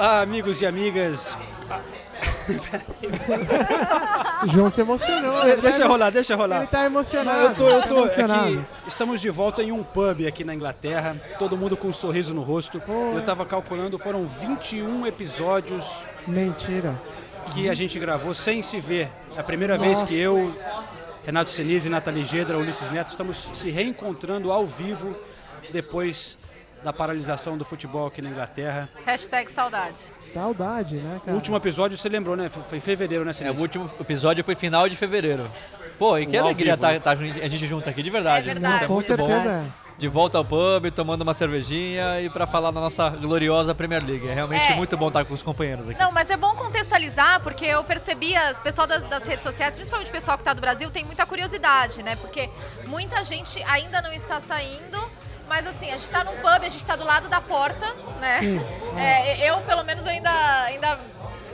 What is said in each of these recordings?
Olá, amigos e amigas. João se emocionou. De- deixa tá- rolar, deixa rolar. Ele tá emocionado. Não, eu tô, eu tá tô emocionado. aqui. Estamos de volta em um pub aqui na Inglaterra, todo mundo com um sorriso no rosto. Eu tava calculando, foram 21 episódios Mentira. que a gente gravou sem se ver. É a primeira vez que eu, Renato Senise, Nathalie Gedra, Ulisses Neto estamos se reencontrando ao vivo depois da paralisação do futebol aqui na Inglaterra. Hashtag saudade. Saudade, né, O cara? último episódio você lembrou, né? Foi em fevereiro, né, É, Senise? o último episódio foi final de fevereiro. Pô, e que alegria estar né? a gente junto aqui, de verdade. É verdade. É Com muito certeza bom. De volta ao pub, tomando uma cervejinha e pra falar da nossa gloriosa Premier League. É realmente É. muito bom estar com os companheiros aqui. Não, mas é bom contextualizar, porque eu percebi, as pessoal das, das redes sociais, principalmente o pessoal que está do Brasil, tem muita curiosidade, né? Porque muita gente ainda não está saindo. Mas assim, a gente está num pub, a gente está do lado da porta, né? Sim. É, eu, pelo menos, ainda, ainda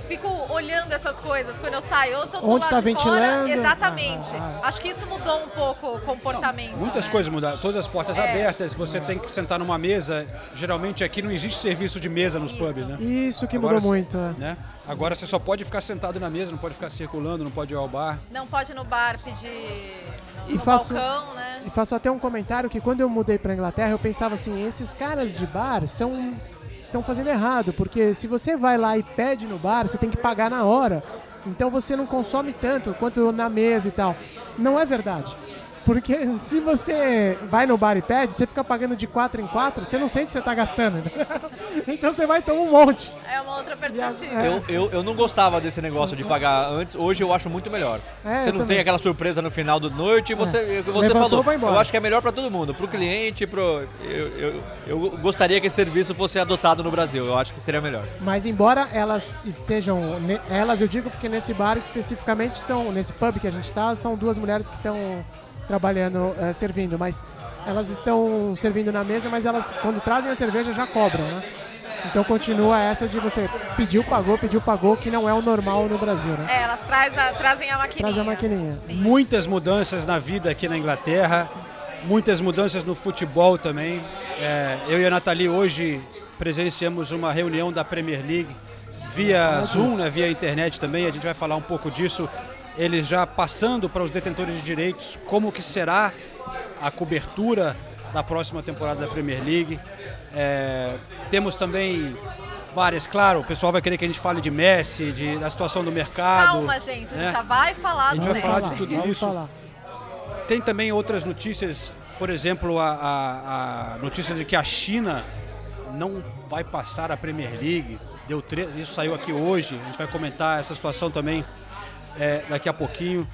fico olhando essas coisas quando eu saio. Eu estou do Onde lado tá de fora. ventilando? Exatamente. Ah, Acho que isso mudou um pouco o comportamento. Muitas né? coisas mudaram, todas as portas É. abertas, você tem que sentar numa mesa. Geralmente aqui não existe serviço de mesa nos Isso. pubs, né? Isso que Agora mudou muito. é. né? Agora você só pode ficar sentado na mesa, não pode ficar circulando, não pode ir ao bar. Não pode ir no bar pedir no, E no faço- balcão, né? E faço até um comentário que quando eu mudei pra Inglaterra, eu pensava assim, esses caras de bar são estão fazendo errado, porque se você vai lá e pede no bar, você tem que pagar na hora. Então você não consome tanto quanto na mesa e tal. Não é verdade. Porque se você vai no bar e pede, você fica pagando de 4 em 4, você não sente que você tá gastando. então você vai tomar um monte. É uma outra perspectiva. É. Eu, eu, eu não gostava desse negócio de pagar antes, hoje eu acho muito melhor. É, você não também. tem aquela surpresa no final da noite, você, você Levantou, falou. Eu acho que é melhor pra todo mundo, pro cliente, pro. Eu, eu, eu gostaria que esse serviço fosse adotado no Brasil, eu acho que seria melhor. Mas embora elas estejam, elas eu digo porque nesse bar especificamente são, nesse pub que a gente tá, são duas mulheres que estão trabalhando, eh, servindo, mas elas estão servindo na mesa, mas elas quando trazem a cerveja já cobram, né? Então continua essa de você pediu, pagou, pediu, pagou, que não é o normal no Brasil, né? É, elas traz a- trazem a maquininha. Traz a maquininha. Sim. Muitas mudanças na vida aqui na Inglaterra, muitas mudanças no futebol também. É, eu e a Nathalie hoje presenciamos uma reunião da Premier League via Zoom, né, via internet também. A gente vai falar um pouco disso. Eles já passando para os detentores de direitos como que será a cobertura da próxima temporada da Premier League. É, temos também várias, claro, o pessoal vai querer que a gente fale de Messi, de, da situação do mercado. Calma, gente, a gente né? já vai falar A gente do vai falar Messi. de tudo vamos isso. falar. Tem também outras notícias, por exemplo, a, a- a notícia de que a China não vai passar a Premier League. Deu tre- Isso saiu aqui hoje, a gente vai comentar essa situação também é, daqui a pouquinho.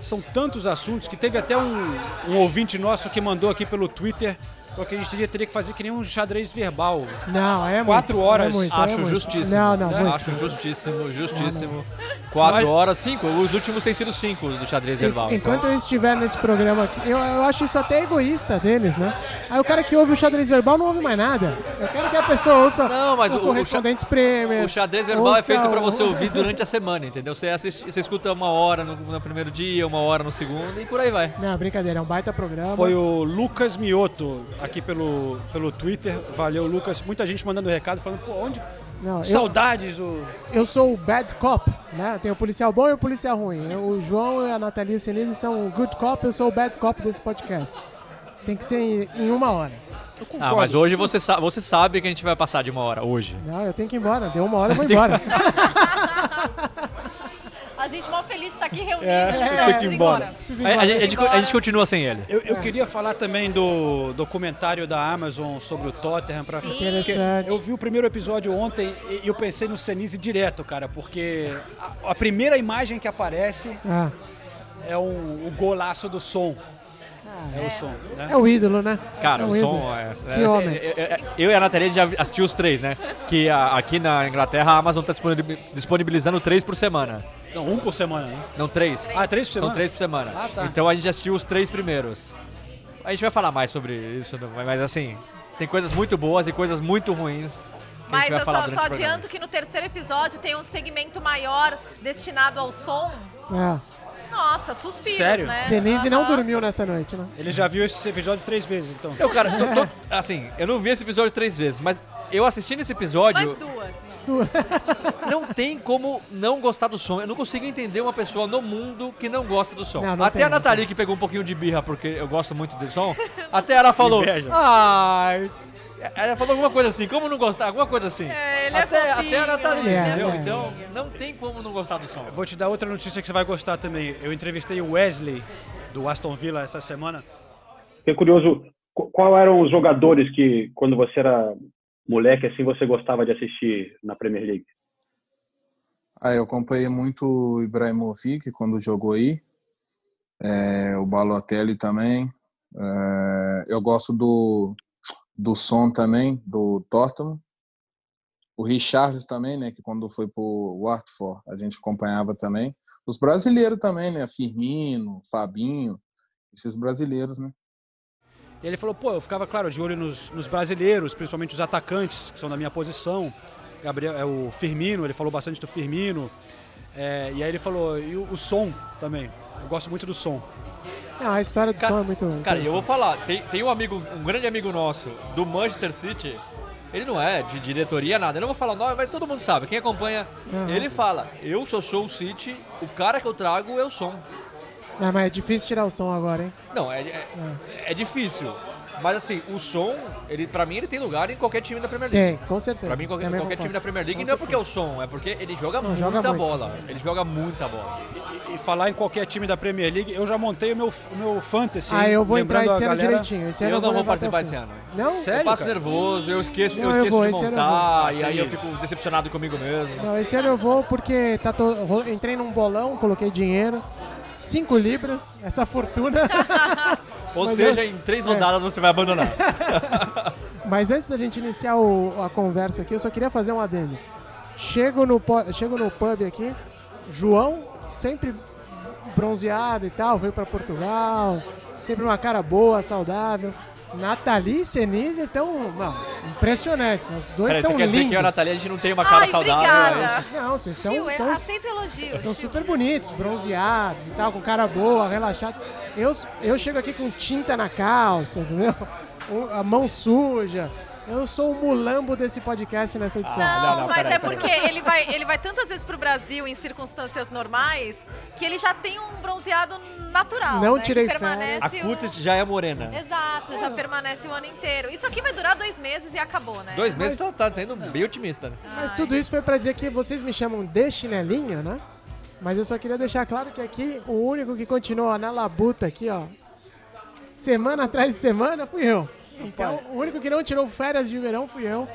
São tantos assuntos que teve até um, um ouvinte nosso que mandou aqui pelo Twitter porque a gente teria, teria que fazer que nem um xadrez verbal. Não, é Quatro muito, horas, é muito, Acho é muito. justíssimo. Não, não, né? muito. Acho justíssimo, justíssimo. Quatro Mas- horas, cinco. Os últimos têm sido cinco do xadrez verbal. Enquanto então. eu estiver nesse programa aqui, eu, eu acho isso até egoísta deles, né? Aí o cara que ouve o xadrez verbal não ouve mais nada. Eu quero que a pessoa ouça Não, mas o, o- Premier. O xadrez verbal é ouça feito pra o- você ouvir durante a semana, entendeu? Você, assiste, você escuta uma hora no, no primeiro dia, uma hora no segundo e por aí vai. Não, brincadeira, é um baita programa. Foi o Lucas Mioto aqui pelo, pelo Twitter. Valeu, Lucas. Muita gente mandando recado falando, pô, onde. Não, eu, Saudades do. eu sou o bad cop, né? Tem o policial bom e o policial ruim. Eu- O João e a Nathalie e o Senise são o good cop, eu sou o bad cop desse podcast. Tem que ser em, em uma hora. Eu Ah, mas hoje você, sa você sabe que a gente vai passar de uma hora, hoje. Não, eu tenho que ir embora. Deu uma hora, eu vou embora. A gente mó feliz de estar aqui reunidos. É, não, que precisa ir embora. embora. A, a gente, a gente- a gente continua sem ele. Eu, eu queria falar também do documentário da Amazon sobre o Tottenham. Pra, Sim. porque Interessante. Eu vi o primeiro episódio ontem e eu pensei no Senise direto, cara, porque a, a primeira imagem que aparece Ah, é um, o golaço do som. é o som, né? É o ídolo, né? Cara, é o ídolo. som é. Que é- homem. é- é- Eu e a Nathalie já assistiu os três, né? Que a- aqui na Inglaterra a Amazon tá disponibil- disponibilizando três por semana. Não, um por semana, né? Não, três. Ah, três por São semana? três por semana. Ah, tá. Então a gente assistiu os três primeiros. A gente vai falar mais sobre isso, mas assim, tem coisas muito boas e coisas muito ruins. Mas eu só, só adianto que no terceiro episódio tem um segmento maior destinado ao som. É. Nossa, suspiros, Sério? né? Senise não dormiu nessa noite, né? Ele já viu esse episódio três vezes, então. Eu, cara, tô- tô- assim, eu não vi esse episódio três vezes, mas eu assistindo esse episódio, Mais duas. Não. não tem como não gostar do som. Eu não consigo entender uma pessoa no mundo que não gosta do som. Não, não até tem, a Nathalie, que pegou um pouquinho de birra porque eu gosto muito do som, até ela falou. Ai. Ela falou alguma coisa assim, como não gostar? Alguma coisa assim. É, ele é até, fofinho. até a Nathalie, É, entendeu? é. Então, não tem como não gostar do som. Vou te dar outra notícia que você vai gostar também. Eu entrevistei o Wesley, do Aston Villa, essa semana. Fiquei curioso, qu- qual eram os jogadores que, quando você era moleque, assim, você gostava de assistir na Premier League? Ah, eu acompanhei muito o Ibrahimovic quando jogou aí, é, o Balotelli também. É, eu gosto do, do som também, do Tottenham. O Richarlison também, né, que quando foi pro Watford a gente acompanhava também. Os brasileiros também, né, Firmino, Fabinho, esses brasileiros, né. E ele falou, pô, eu ficava, claro, de olho nos, nos brasileiros, principalmente os atacantes, que são da minha posição. Gabriel, é o Firmino, ele falou bastante do Firmino. É, e aí ele falou, e o, o som também. Eu gosto muito do som. Não, a história do Ca- som é muito. Cara, eu vou falar, tem, tem um amigo, um grande amigo nosso do Manchester City. Ele não é de diretoria, nada. Eu não vou falar nome, mas todo mundo sabe. Quem acompanha, Aham. ele fala: Eu só sou o City, o cara que eu trago é o som. Não, mas é difícil tirar o som agora, hein? Não, é, é, é difícil. Mas assim, o som, ele, pra mim, ele tem lugar em qualquer time da Premier League. Tem, com certeza. Pra mim, qualquer, Também qualquer concordo. time da Premier League Com não é porque é o som, é porque ele joga Não, muita joga muito. bola. Ele joga muita bola. E, e falar em qualquer time da Premier League, eu já montei o meu, o meu fantasy. Ah, eu vou entrar esse ano galera- direitinho. Esse ano Eu não vou vou participar esse ano. Não? Sério? Eu passo cara? nervoso, eu esqueço, Não, eu eu esqueço vou, de eu montar, e aí eu fico decepcionado comigo mesmo. Não, esse ano eu vou porque tá to- entrei num bolão, coloquei dinheiro. 5 libras, essa fortuna. Ou Mas seja, eu- em três é. rodadas você vai abandonar. Mas antes da gente iniciar o- a conversa aqui, eu só queria fazer um adendo. Chego no, chego no pub aqui, João, sempre bronzeado e tal, veio pra Portugal, sempre uma cara boa, saudável. Nathalie e Senise estão, não, impressionantes. né? Os dois estão você quer dizer lindos. que eu e a Nathalie a gente não tem uma cara Ai, saudável? obrigada. é? Não, vocês estão Tio, estão- aceito elogios. estão super bonitos, bronzeados e tal, com cara boa, relaxado. Eu, eu chego aqui com tinta na calça, entendeu? A mão suja. Eu sou o mulambo desse podcast nessa edição. Não, não, não, mas peraí, é peraí. porque ele vai, ele vai tantas vezes pro Brasil em circunstâncias normais que ele já tem um bronzeado natural. Não né, tirei A permanece o- cutis já é morena. Exato, já permanece o ano inteiro. Isso aqui vai durar dois meses e acabou, né? Dois meses tá, tá sendo bem otimista, né? Mas tudo isso foi pra dizer que vocês me chamam de chinelinho, né? Mas eu só queria deixar claro que aqui o único que continua na labuta aqui, ó, semana atrás de semana, fui eu. Então, o único que não tirou férias de verão fui eu.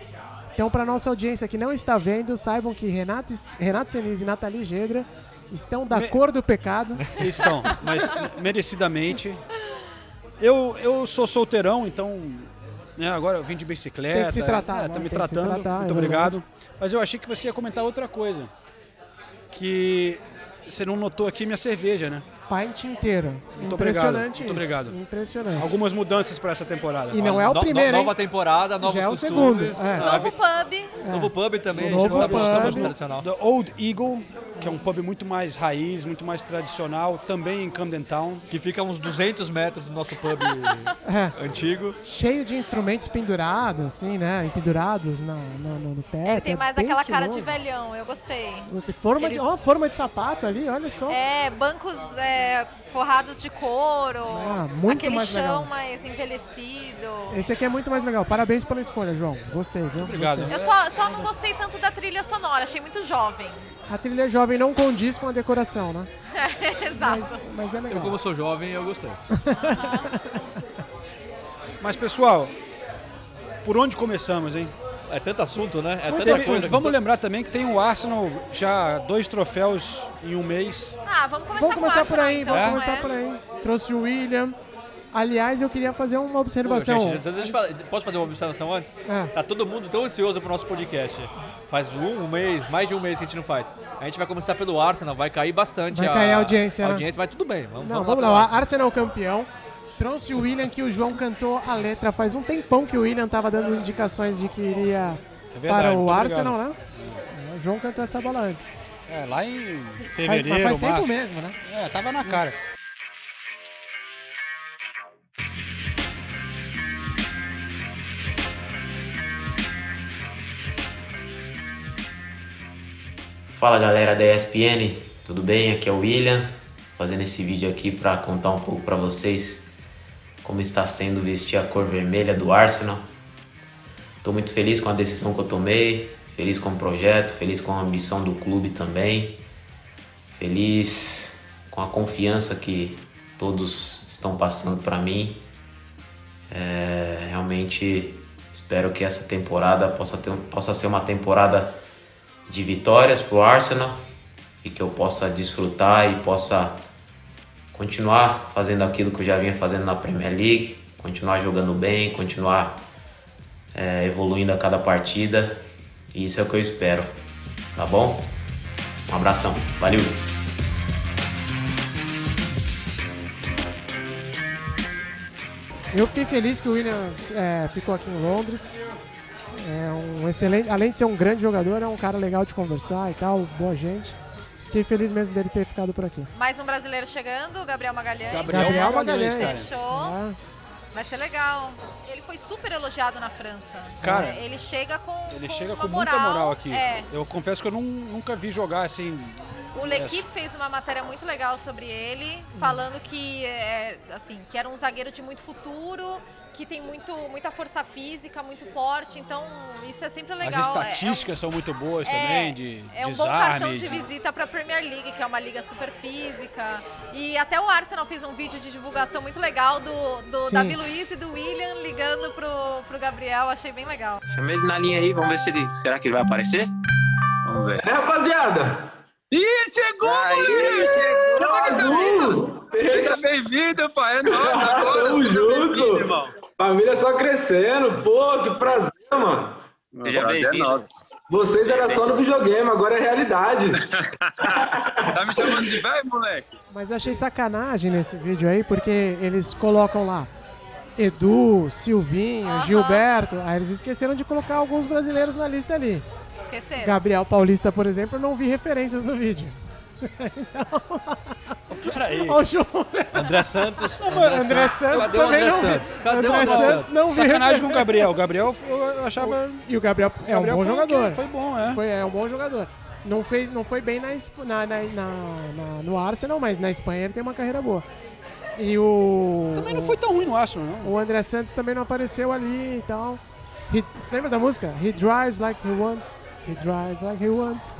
Então, pra nossa audiência que não está vendo, saibam que Renato, Renato Senise e Nathalie Gegra estão da Me- cor do pecado. Estão, mas merecidamente. Eu, eu sou solteirão, então. Né, agora eu vim de bicicleta. Tem que se tratar, é, né? tá Tem me que se tratando. tratar, muito é obrigado. Mas eu achei que você ia comentar outra coisa. Que você não notou aqui minha cerveja, né? Pint inteiro. Muito obrigado, Impressionante muito isso. obrigado. Impressionante. Algumas mudanças para essa temporada. E não é o No- primeiro, Nova hein? temporada, novos Já é o costumes. segundo, é. Novo pub. Novo pub também, Novo a gente não tá pub. muito muito tradicional. The Old Eagle, que é um pub muito mais raiz, muito mais tradicional, também em Camden Town. Que fica a uns 200 metros do nosso pub É. antigo. cheio de instrumentos pendurados, assim, né? Pendurados na, no, no, no teto. Ele tem é mais bem aquela cara de velhão, eu gostei. Gostei. Forma de, ó, forma de sapato ali, olha só. É, bancos é, forrados de couro, Ah, muito aquele mais chão legal. mais envelhecido. Esse aqui é muito mais legal. Parabéns pela escolha, João. Gostei, viu? Obrigado. Gostei. Eu só, só não gostei tanto da trilha sonora, achei muito jovem. A trilha jovem não condiz com a decoração, né? Exato. Mas, mas é Eu, legal. como sou jovem, eu gostei. Mas pessoal, por onde começamos, hein? É tanto assunto, né? É tanta assunto. que- Vamos lembrar também que tem o Arsenal já dois troféus em um mês. Ah, vamos começar Vamos com começar por aí, então, vamos começar é? por aí. Trouxe o William. Aliás, eu queria fazer uma Pô, observação. gente, deixa posso fazer uma observação antes? É. Tá todo mundo tão ansioso pro nosso podcast. Faz um, um mês, mais de um mês que a gente não faz. A gente vai começar pelo Arsenal, vai cair bastante Vai cair a audiência, a né? audiência, mas tudo bem. Vamos, Não, vamos, vamos lá. lá. Arsenal campeão. Trouxe o William, que o João cantou a letra. Faz um tempão que o William tava dando indicações de que iria É verdade, para o Arsenal, né? O João cantou essa bola antes. É, lá em fevereiro, mas faz tempo março. mesmo, né? É, tava na cara. Fala galera da ESPN, tudo bem? Aqui é o William, fazendo esse vídeo aqui para contar um pouco para vocês como está sendo vestir a cor vermelha do Arsenal. Estou muito feliz com a decisão que eu tomei, feliz com o projeto, feliz com a ambição do clube também, feliz com a confiança que todos estão passando para mim. É, realmente espero que essa temporada possa, ter, possa ser uma temporada de vitórias para o Arsenal e que eu possa desfrutar e possa continuar fazendo aquilo que eu já vinha fazendo na Premier League, continuar jogando bem, continuar é, evoluindo a cada partida e isso é o que eu espero, tá bom? Um abração, valeu! Eu fiquei feliz que o Williams é, ficou aqui em Londres. É um excelente, além de ser um grande jogador, é um cara legal de conversar e tal, boa gente. Fiquei feliz mesmo dele ter ficado por aqui. Mais um brasileiro chegando, Gabriel Magalhães. Gabriel Gabriel Magalhães, Magalhães. cara. Fechou. Ah, Vai ser legal. Ele foi super elogiado na França. Cara, É, ele chega com Ele com chega uma com muita moral aqui. É. Eu confesso que eu nun- nunca vi jogar assim. O L'Equipe fez uma matéria muito legal sobre ele, falando que é, assim, que era um zagueiro de muito futuro, que tem muito, muita força física, muito porte, então isso é sempre legal. As É- é um- estatísticas são muito boas é, também, de é um bom cartão desarme. de de- visita para a Premier League, que é uma liga super física. E até o Arsenal fez um vídeo de divulgação muito legal do, do. Davi Luiz e do William ligando pro, pro Gabriel. Achei bem legal. Chama ele na linha aí, vamos ver se ele. Será que ele vai aparecer? Vamos ver. É, rapaziada! Ih, chegou! Aí, chegou! Seja bem-vindo, pai. É nóis. agora. Tamo junto. irmão. Família só crescendo. Pô, que prazer, mano. Seja bem-vindo. Vocês eram só no videogame, agora é realidade. Tá me chamando de velho, moleque? mas achei sacanagem nesse vídeo aí, porque eles colocam lá Edu, Silvinho. Gilberto. Aí eles esqueceram de colocar alguns brasileiros na lista ali. Esqueceram. Gabriel Paulista, por exemplo, eu não vi referências no vídeo. Peraí. Ó, o João. André Santos. André Santos Cadê o também André não. Santos? Cadê o André André Santos Santos? não vi Sacanagem com o. Gabriel. O Gabriel eu achava. E o Gabriel é um Gabriel bom foi jogador. Foi bom, é. Foi, é um bom jogador. Não, fez, não foi bem na, na, na, na- na- no Arsenal, mas na Espanha ele tem uma carreira boa. E o. Também não foi tão ruim no Arsenal, não. O André Santos também não apareceu ali e tal. He- você lembra da música? He drives like he wants. He drives like he wants.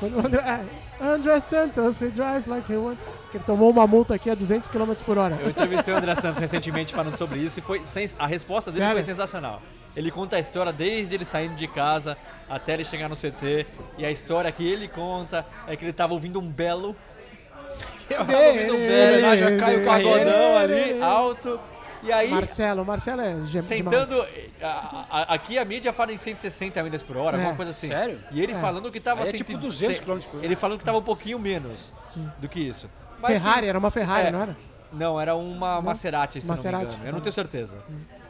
Quando o André, André Santos, he drives like he wants. Que ele tomou uma multa aqui a 200 km por hora. Eu entrevistei o André Santos recentemente falando sobre isso e foi sens- a resposta dele Sério? foi sensacional. Ele conta a história desde ele saindo de casa até ele chegar no CT. E a história que ele conta é que ele tava ouvindo um belo. Eu Tava ouvindo um belo, homenagem a Caio ali, alto. E aí, Marcelo, Marcelo é sentando. a- a- aqui a mídia fala em 160 milhas por hora, É. alguma coisa assim. Sério? E ele É. falando que tava Aí é tipo 200 cem- km por hora. Ele falando que tava um pouquinho menos do que isso. Mas Ferrari, que- era uma Ferrari, é, não era? Não, era uma Maserati, se Maserati. não me engano. Eu não tenho certeza.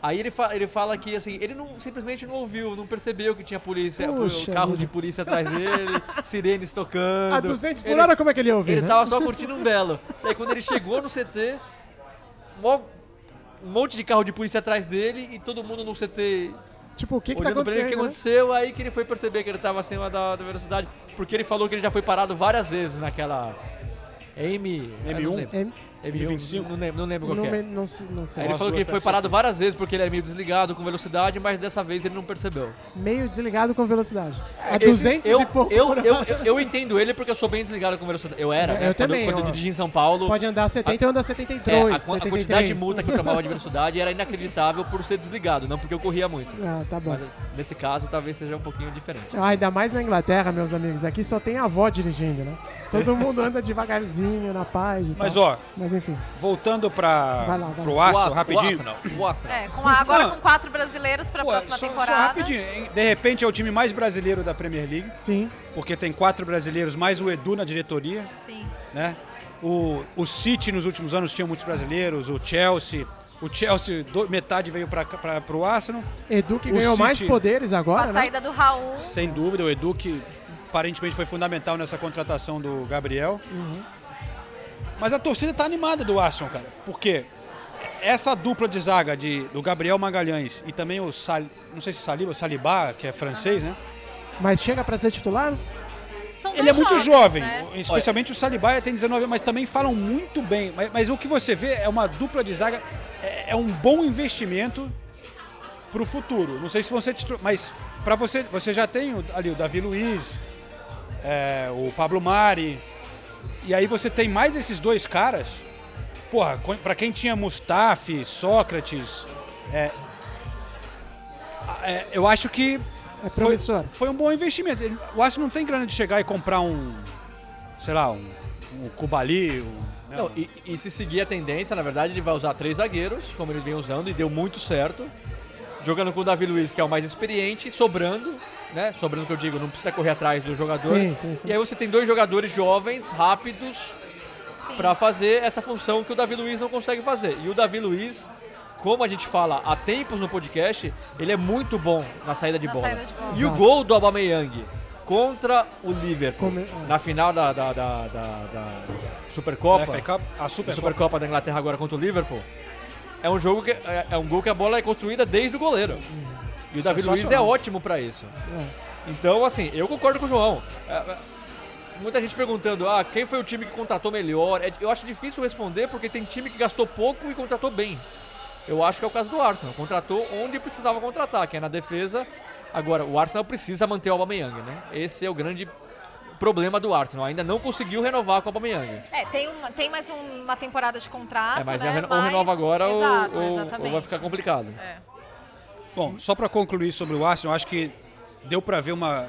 Aí ele, fa- ele fala que assim, ele não, simplesmente não ouviu, não percebeu que tinha polícia, Puxa carros vida. de polícia atrás dele, sirenes tocando. A 200 por Ele- hora, como é que ele ia ouvir? Ele né? tava só curtindo um belo. Daí quando ele chegou no CT, mó- um monte de carro de polícia atrás dele e todo mundo no CT Tipo, o que que tá ele, o que acontecendo? né? aconteceu, aí que ele foi perceber que ele tava acima da, da velocidade, porque ele falou que ele já foi parado várias vezes naquela M. M1? eu não lembro. M- M25? Não lembro, não lembro qual Não, que é. não, não sei. Ele falou que ele foi parado várias vezes porque ele é meio desligado com velocidade, mas dessa vez ele não percebeu. Meio desligado com velocidade. A Esse- 200 eu, e pouco eu, por eu, hora. eu, eu entendo ele porque eu sou bem desligado com velocidade. Eu era, Eu né? Quando- também, Quando, ó. eu dirigi em São Paulo. Pode andar 70 e eu ando a 72, É, a, quan- a 73. quantidade de multa que eu tomava de velocidade era inacreditável por ser desligado, não porque eu corria muito. Ah, tá bom. Mas nesse caso talvez seja um pouquinho diferente. Ah, ainda mais na Inglaterra, meus amigos. Aqui só tem a avó dirigindo, né? Todo mundo anda devagarzinho, na paz e Mas, tal. ó, Mas enfim. voltando para O rapidinho. Arsenal, o. É, com a- agora Não. com quatro brasileiros pra Pô, próxima só, só temporada. rapidinho, hein? de repente é o time mais brasileiro da Premier League, Sim. porque tem quatro brasileiros, mais o Edu na diretoria, Sim. né? O, o City nos últimos anos tinha muitos brasileiros, o Chelsea, o Chelsea do- metade veio para o Arsenal, Edu que O ganhou mais City- poderes Com a agora, né? saída do Raul. sem dúvida, o Edu que aparentemente foi fundamental nessa contratação do Gabriel. Uhum. Mas a torcida tá animada do Arsenal, cara, porque essa dupla de zaga de, do Gabriel Magalhães e também o Sal, não sei se Saliba, o Salibá, que é francês, né? Mas chega pra ser titular? São Ele é muito jovens, jovem, né? especialmente o Saliba tem 19 anos, mas também falam muito bem. Mas, mas o que você vê é uma dupla de zaga, é, é um bom investimento pro futuro. Não sei se vão ser titular, mas para você, você já tem o- ali o Davi Luiz, é, o Pablo Mari, e aí você tem mais esses dois caras. Porra, pra quem tinha Mustafi, Sócrates, é, é, eu acho que É foi, foi um bom investimento. O Arsenal não tem grana de chegar e comprar um, sei lá, um, um Kubali, um, né, Não, e, e se seguir a tendência, na verdade, ele vai usar três zagueiros, como ele vem usando, e deu muito certo. Jogando com o Davi Luiz, que é o mais experiente, sobrando, né? Sobrando que eu digo, não precisa correr atrás dos jogadores. Sim, sim, sim. E aí você tem dois jogadores jovens, rápidos, pra fazer essa função que o Davi Luiz não consegue fazer. E o Davi Luiz, como a gente fala há tempos no podcast, ele é muito bom na saída de Na bola. saída de bola. E o gol do Aubameyang contra o Liverpool Come- na final da, da, da, da, da Supercopa, Cup, a a Super Supercopa da Inglaterra agora contra o Liverpool, é um jogo que é, é um gol que a bola é construída desde o goleiro. E o Davi Luiz é ótimo pra isso. É. Então, assim, eu concordo com o João. É, é, muita gente perguntando, ah, quem foi o time que contratou melhor? Eu acho difícil responder porque tem time que gastou pouco e contratou bem. Eu acho que é o caso do Arsenal. Contratou onde precisava contratar, que é na defesa. Agora, o Arsenal precisa manter o Aubameyang, né? Esse é o grande problema do Arsenal. Ainda não conseguiu renovar com o Aubameyang. É, tem, uma, tem mais um- uma temporada de contrato, É, mas né? é, ou Mas- renova agora ou- Exato, ou, ou vai ficar complicado. É. Bom, só para concluir sobre o Arsenal, acho que deu para ver uma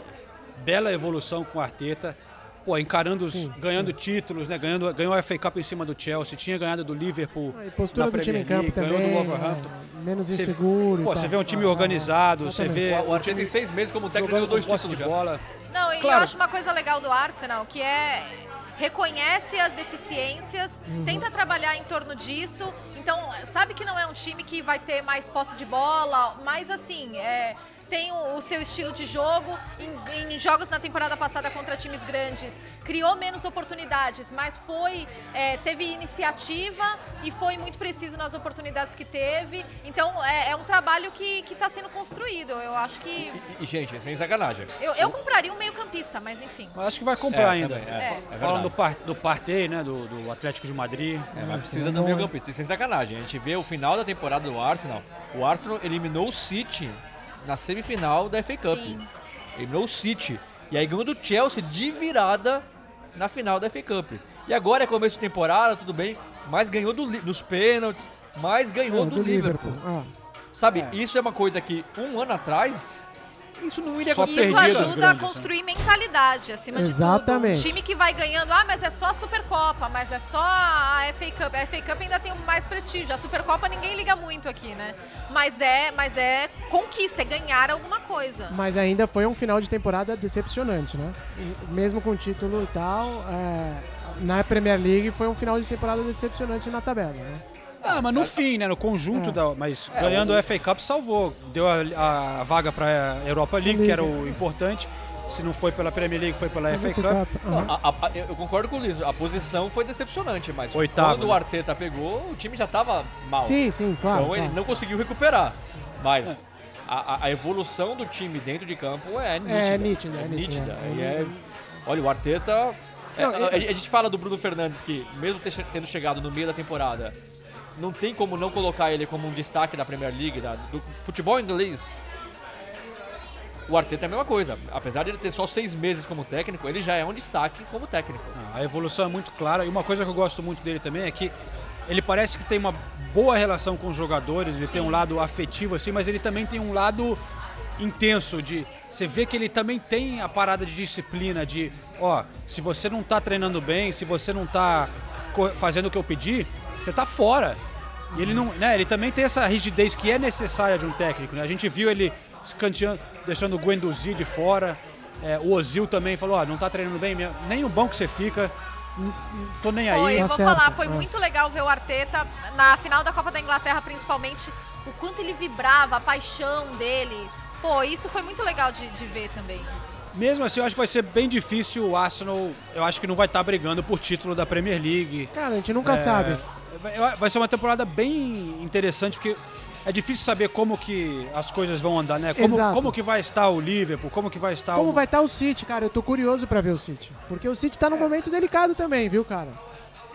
bela evolução com o Arteta. Pô, encarando, os, Sim, ganhando títulos, né? Ganhando, ganhou a FA Cup em cima do Chelsea, tinha ganhado do Liverpool. E postura na do time em Premier campo League, também. ganhou do Wolverhampton. é, menos inseguro. Pô, você vê um time Ah, organizado, você vê O Arteta tem seis meses como técnico ganhou dois títulos de já. bola. Não, e Claro. eu acho uma coisa legal do Arsenal, que é reconhece as deficiências, Uhum. tenta trabalhar em torno disso. Então, sabe que não é um time que vai ter mais posse de bola, mas assim, é, tem o, o seu estilo de jogo. Em, em jogos na temporada passada contra times grandes, criou menos oportunidades, mas foi é, teve iniciativa e foi muito preciso nas oportunidades que teve. Então, é, é um trabalho que está sendo construído. Eu acho que E, gente, sem sacanagem. eu, eu compraria um meio-campista, mas enfim. Mas acho que vai comprar É, ainda. também, é, É. é Falando do, par, do Partey, né? Do, do Atlético de Madrid. É, mas precisa do bom, meio hein? campista. E sem sacanagem. A gente vê o final da temporada do Arsenal. O Arsenal eliminou o City na semifinal da FA Cup. Sim. Eliminou o City. E aí ganhou do Chelsea de virada na final da FA Cup. E agora é começo de temporada, tudo bem. Mas ganhou do, nos pênaltis. Mas ganhou Não, do, Liverpool. Ah, Sabe, isso é uma coisa que um ano atrás, isso não iria Só acontecer. Isso ajuda a grandes, né? construir mentalidade, acima de Exatamente. tudo. Um time que vai ganhando, ah, mas é só a Supercopa, mas é só a FA Cup. A FA Cup ainda tem mais prestígio. A Supercopa ninguém liga muito aqui, né? Mas é, mas é conquista, é ganhar alguma coisa. mas ainda foi um final de temporada decepcionante, né? E mesmo com título e tal, é, na Premier League foi um final de temporada decepcionante na tabela, né? Ah, mas no fim, né? No conjunto É. da. Mas ganhando o FA Cup salvou. Deu a, a vaga para a Europa League, que era o importante. Se não foi pela Premier League, foi pela FA Cup. Não, a- a- a- eu concordo com o Liso. A posição foi decepcionante, mas Oitavo, quando o né? Arteta pegou, o time já estava mal. Sim, sim, claro. então ele claro. não conseguiu recuperar. Mas a, a- evolução do time dentro de campo é nítida. É nítida, é nítida. E é- olha, o Arteta É, a, a gente fala do Bruno Fernandes que, mesmo tendo chegado no meio da temporada, não tem como não colocar ele como um destaque da Premier League, da- do futebol inglês. O Arteta é a mesma coisa. Apesar de ele ter só seis meses como técnico, ele já é um destaque como técnico. A evolução é muito clara. E uma coisa que eu gosto muito dele também é que ele parece que tem uma boa relação com os jogadores, ele tem um lado afetivo assim, mas ele também tem um lado intenso de você vê que ele também tem a parada de disciplina de, ó, se você não tá treinando bem, se você não tá fazendo o que eu pedi, você tá fora. E ele não, né, ele também tem essa rigidez que é necessária de um técnico, né? A gente viu ele escanteando, deixando o Guendouzi de fora. É, o Ozil também falou, ó, não tá treinando bem, minha- nem no banco você fica. Não, tô nem aí. Foi, vou falar, foi É. muito legal ver o Arteta na final da Copa da Inglaterra, principalmente, o quanto ele vibrava, a paixão dele. Pô, isso foi muito legal de, de ver também. Mesmo assim, eu acho que vai ser bem difícil o Arsenal. Eu acho que não vai estar brigando por título da Premier League. Cara, a gente nunca É, sabe. Vai- ser uma temporada bem interessante, porque é difícil saber como que as coisas vão andar, né? Como, Exato. como que vai estar o Liverpool, como que vai estar Como o... vai estar o City, cara? Eu tô curioso pra ver o City. Porque o City tá num momento delicado também, viu, cara?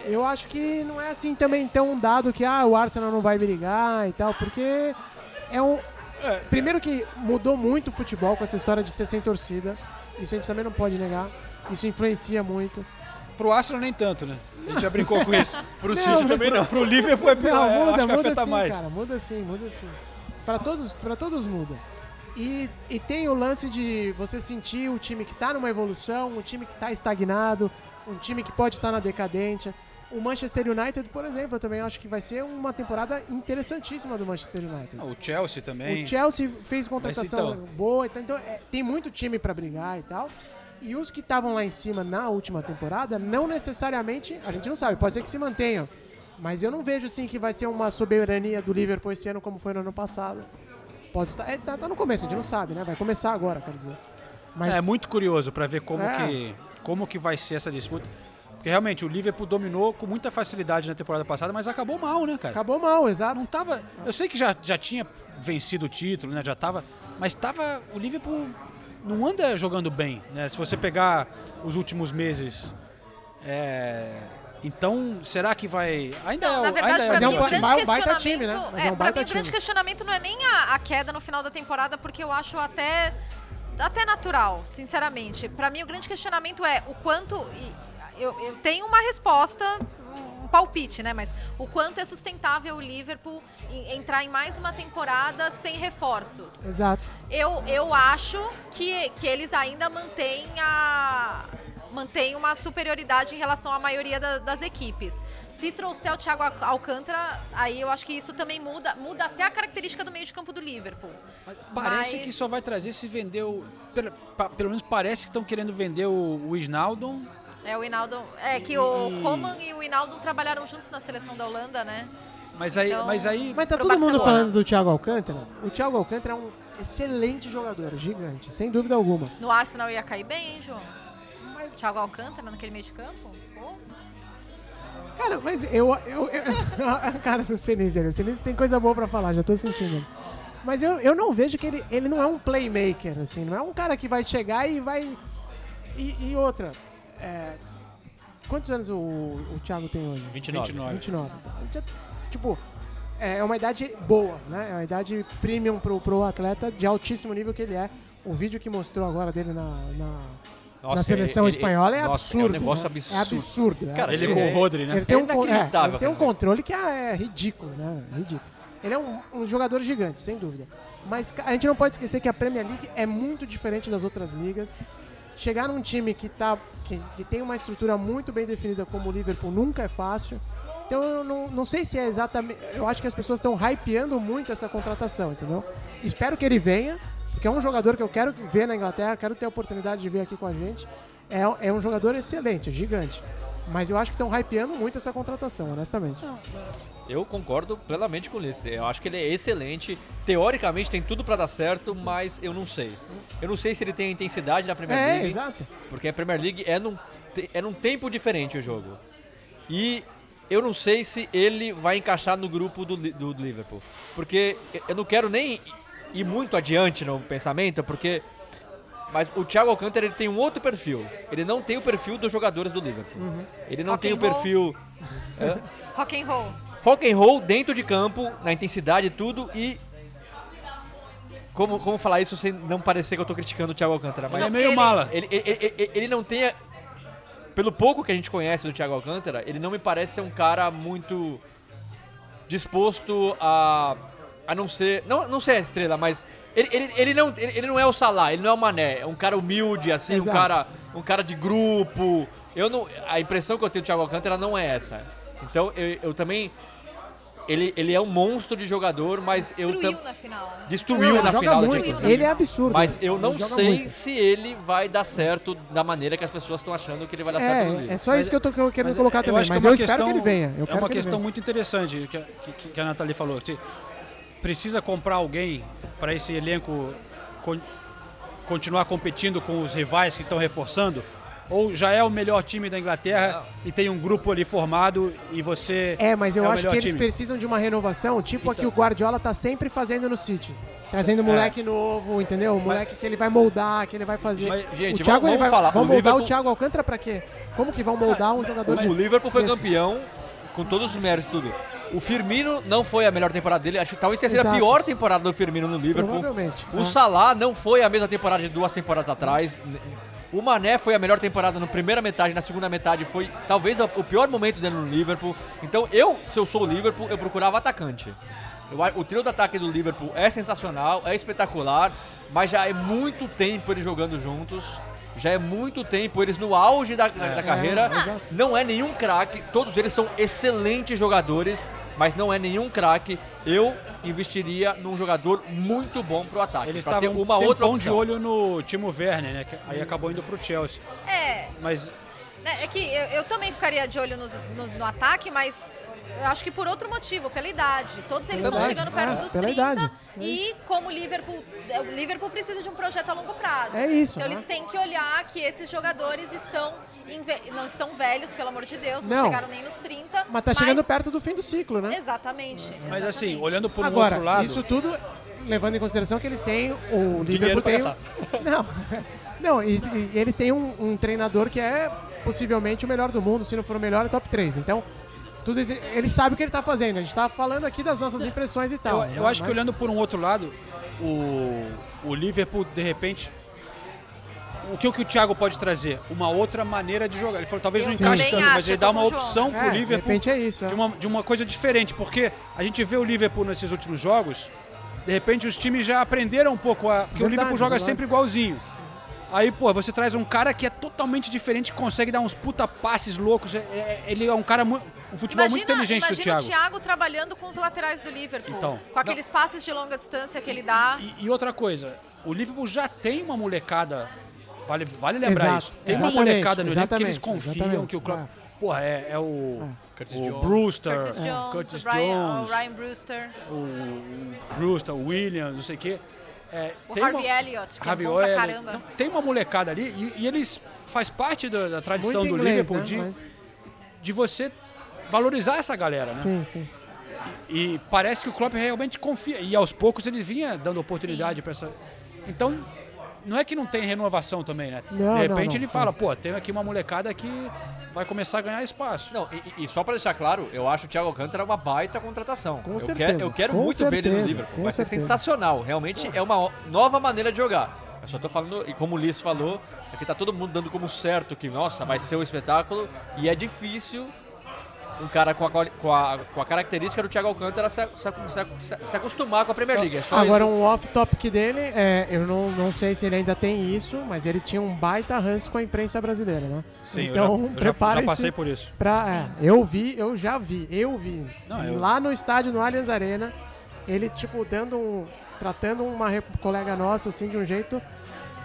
Eu acho que não é assim também tão dado que ah, o Arsenal não vai brigar e tal, porque é um. é, primeiro que mudou muito o futebol com essa história de ser sem torcida. Isso a gente também não pode negar. Isso influencia muito. Pro Arsenal nem tanto, né? A gente já brincou com isso. Pro City também não. Pro Liverpool é pior. Não, é, muda, acho que muda afeta sim, mais. cara. Muda sim, muda sim. Pra todos, pra todos muda. E, e tem o lance de você sentir o time que tá numa evolução, o time que tá estagnado, um time que pode estar na decadência. O Manchester United, por exemplo, eu também acho que vai ser uma temporada interessantíssima do Manchester United. O Chelsea também. O Chelsea fez contratação então. boa, então, então, é, tem muito time pra brigar e tal. E os que estavam lá em cima na última temporada, não necessariamente, a gente não sabe, pode ser que se mantenham. Mas eu não vejo assim que vai ser uma soberania do Liverpool esse ano como foi no ano passado. Pode estar, é, tá, tá no começo, a gente não sabe, né? Vai começar agora, quer dizer. Mas É muito curioso pra ver como, É. que, como que vai ser essa disputa. Porque realmente o Liverpool dominou com muita facilidade na temporada passada, mas acabou mal, né, cara? acabou mal, exato. Não tava. Eu sei que já, já tinha vencido o título, né? Já tava. Mas tava. O Liverpool não anda jogando bem, né? Se você pegar os últimos meses. é, Então, será que vai. Ainda é o- Na verdade, ainda pra é mim, o o grande baita questionamento... time, né? Mas é, é um pra baita mim, o grande questionamento não é nem a, a queda no final da temporada, porque eu acho até, até natural, sinceramente. Pra mim, o grande questionamento é o quanto... e Eu, eu tenho uma resposta, um palpite, né? Mas o quanto é sustentável o Liverpool entrar em mais uma temporada sem reforços. Exato. Eu, eu acho que, que eles ainda mantêm a mantém uma superioridade em relação à maioria da- das equipes. Se trouxer o Thiago Al- Alcântara, aí eu acho que isso também muda, muda até a característica do meio de campo do Liverpool. Parece Mas- que só vai trazer se vender o. Pelo, pelo menos parece que estão querendo vender o, o Isnaldon. É o Hinaldo, é que o E- Coman e o Hinaldo trabalharam juntos na seleção da Holanda, né? Mas aí. Então, mas aí Mas tá todo mundo Barcelona. falando do Thiago Alcântara. O Thiago Alcântara é um excelente jogador, gigante, sem dúvida alguma. No Arsenal ia cair bem, hein, João? Thiago Alcântara naquele meio de campo? Pô. Cara, mas eu. eu, eu a cara do Senise, o Senise tem coisa boa pra falar, já tô sentindo. Mas eu, eu não vejo que ele, ele não é um playmaker, assim, não é um cara que vai chegar e vai. E, e outra. É, quantos anos o, o Thiago tem hoje? 29. 29. Ele já- tipo, é uma idade boa, né? É uma idade premium pro, pro atleta de altíssimo nível que ele é. O vídeo que mostrou agora dele na, na, Nossa, na seleção ele- ele- espanhola é nossa, é um absurdo. negócio né? absurdo. É absurdo. é Cara, Ele absurdo. com o Rodri, né? Ele tem, É um, é, ele tem um controle que é ridículo, né? Ridículo. Ele é um, um jogador gigante, sem dúvida. Mas a gente não pode esquecer que a Premier League é muito diferente das outras ligas. Chegar num time que, tá, que, que tem uma estrutura muito bem definida como o Liverpool nunca é fácil. Então eu não, não sei se é exatamente. Eu acho que as pessoas estão hypeando muito essa contratação, entendeu? Espero que ele venha, porque é um jogador que eu quero ver na Inglaterra, quero ter a oportunidade de ver aqui com a gente. É, é um jogador excelente, gigante. Mas eu acho que estão hypeando muito essa contratação, honestamente. Eu concordo plenamente com isso. Eu acho que ele é excelente. Teoricamente tem tudo pra dar certo, mas eu não sei. Eu não sei se ele tem a intensidade da Premier É, League. exato. Porque a Premier League é num, é num tempo diferente o jogo. E eu não sei se ele vai encaixar no grupo do, do Liverpool. Porque eu não quero nem ir muito adiante no pensamento, porque Mas o Thiago Alcântara ele tem um outro perfil. Ele não tem o perfil dos jogadores do Liverpool. Uhum. Ele não Rock tem o perfil Hã? Rock and roll. rock and roll dentro de campo, na intensidade e tudo e como, como falar isso sem não parecer que eu tô criticando o Thiago Alcântara, mas Ele é meio mala. Ele, ele, ele- ele- ele não tem a- pelo pouco que a gente conhece do Thiago Alcântara, ele não me parece ser um cara muito disposto a a não ser, não, não ser a estrela, mas ele, ele, ele não ele, ele não é o Salah, ele não é o Mané, é um cara humilde assim, Exato. um cara um cara de grupo. Eu não a impressão que eu tenho do Thiago Alcântara não é essa. Então eu, eu também ele, ele é um monstro de jogador, mas eu Destruiu tam- na final. destruiu Não, na final muito. League. Ele é absurdo. Mas eu não sei muito. se ele vai dar certo da maneira que as pessoas estão achando que ele vai dar certo no É, livro. é só isso que eu tô querendo Mas colocar também. acho que Mas é eu uma espero que ele questão- venha. Eu é uma que questão venha. muito interessante que, a- que- que a Nathalie falou. Precisa comprar alguém para esse elenco con- continuar competindo com os rivais que estão reforçando? Ou já é o melhor time da Inglaterra e tem um grupo ali formado e você É, mas eu o acho que eles time? precisam de uma renovação, tipo a que Então- o Guardiola tá sempre fazendo no City. Trazendo É. moleque novo, entendeu? Moleque que ele vai moldar, que ele vai fazer. Mas, gente, o Thiago, vamos- ele vai, vamos falar, Vão o moldar Liverpool- o Thiago Alcântara pra quê? Como que vão moldar um jogador de O Liverpool foi desses? campeão com todos os méritos e tudo. O Firmino não foi a melhor temporada dele, acho que talvez tenha sido a pior temporada do Firmino no Liverpool. Provavelmente. O Ah. Salah não foi a mesma temporada de duas temporadas atrás. O Mané foi a melhor temporada na primeira metade, na segunda metade foi talvez o pior momento dele no Liverpool. Então eu, se eu sou o Liverpool, eu procurava atacante. O trio de ataque do Liverpool é sensacional, é espetacular, mas já é muito tempo eles jogando juntos. Já é muito tempo eles no auge da, da- da carreira. é. Não é nenhum craque, todos eles são excelentes jogadores, mas não é nenhum craque. Eu investiria num jogador muito bom pro ataque. Eles pra ter uma um outra tempão de opção. olho no Timo Werner, né? que aí acabou indo pro Chelsea. É, Mas né, é que eu, eu também ficaria de olho nos- no, no ataque, mas eu acho que por outro motivo, pela idade. Todos eles estão chegando perto é, dos pela 30 idade. É e como o Liverpool, o Liverpool precisa de um projeto a longo prazo. É isso, Então né? eles têm que olhar que esses jogadores estão não estão velhos, pelo amor de Deus, não, Não. chegaram nem nos 30. Mas tá chegando perto do fim do ciclo, né? Exatamente. Mas assim, exatamente. olhando por um Agora, outro lado. isso tudo levando em consideração que eles têm o Liverpool tem não não e, e eles têm um, um treinador que é possivelmente o melhor do mundo se não for o melhor é top 3 então tudo isso, ele sabe o que ele tá fazendo a gente tá falando aqui das nossas impressões e Eu, tal eu né? acho que Mas- olhando por um outro lado, o, o Liverpool, de repente. O que, o que o Thiago pode trazer? Uma outra maneira de jogar. Ele falou, talvez Eu não encaixe tanto, mas ele eu dá uma com o João. opção é, pro de Liverpool repente é isso é. de uma, de uma coisa diferente, porque a gente vê o Liverpool nesses últimos jogos, de repente os times já aprenderam um pouco a. Porque o Verdade, Liverpool joga verdade. sempre igualzinho. Aí, pô, você traz um cara que é totalmente diferente, consegue dar uns puta passes loucos. é- é- ele é um cara muito. Um futebol muito inteligente do imagina Thiago. o Thiago trabalhando com os laterais do Liverpool. Então. com aqueles passes de longa distância que ele dá. E, e outra coisa, o Liverpool já tem uma molecada. Vale, vale lembrar Exato, isso. Tem uma molecada no elenco que eles confiam que o Klopp. é. Porra, é, é o, Curtis o Jones. Brewster, Curtis Jones, Curtis o, Ryan, Jones, o Ryan Brewster, o, o Brewster, o Williams, não sei o quê. É, o tem Harvey uma, Elliott, que Harvey é bom pra caramba. Então, tem uma molecada ali e, e eles faz parte da, da tradição muito do inglês, Liverpool né? de, Mas- de você valorizar essa galera, né? sim sim E parece que o Klopp realmente confia. E aos poucos ele vinha dando oportunidade para essa. Então, não é que não tem renovação também, né? Não, de não, repente não. ele fala, pô, tem aqui uma molecada que vai começar a ganhar espaço. Não, e, e só pra deixar claro, eu acho o Thiago Alcântara uma baita contratação. Com eu, certeza, quero, eu quero com muito ver ele no certeza, Liverpool. com Vai ser certeza. sensacional. Realmente é uma nova maneira de jogar. Eu só tô falando, e como o Liz falou, aqui tá todo mundo dando como certo que, nossa, vai ser um espetáculo. E é difícil um cara com a, com a, com a característica do Thiago Alcântara se, se, se- se acostumar com a Premier League. É Agora, isso. um off-topic dele, é, eu não, não sei se ele ainda tem isso, mas ele tinha um baita ranço com a imprensa brasileira, né? Sim, então, eu, já, eu já- passei por isso. pra... é, eu vi, eu já vi, eu vi. Não, eu- Lá no estádio, no Allianz Arena, ele, tipo, dando um... Tratando uma colega nossa, assim, de um jeito...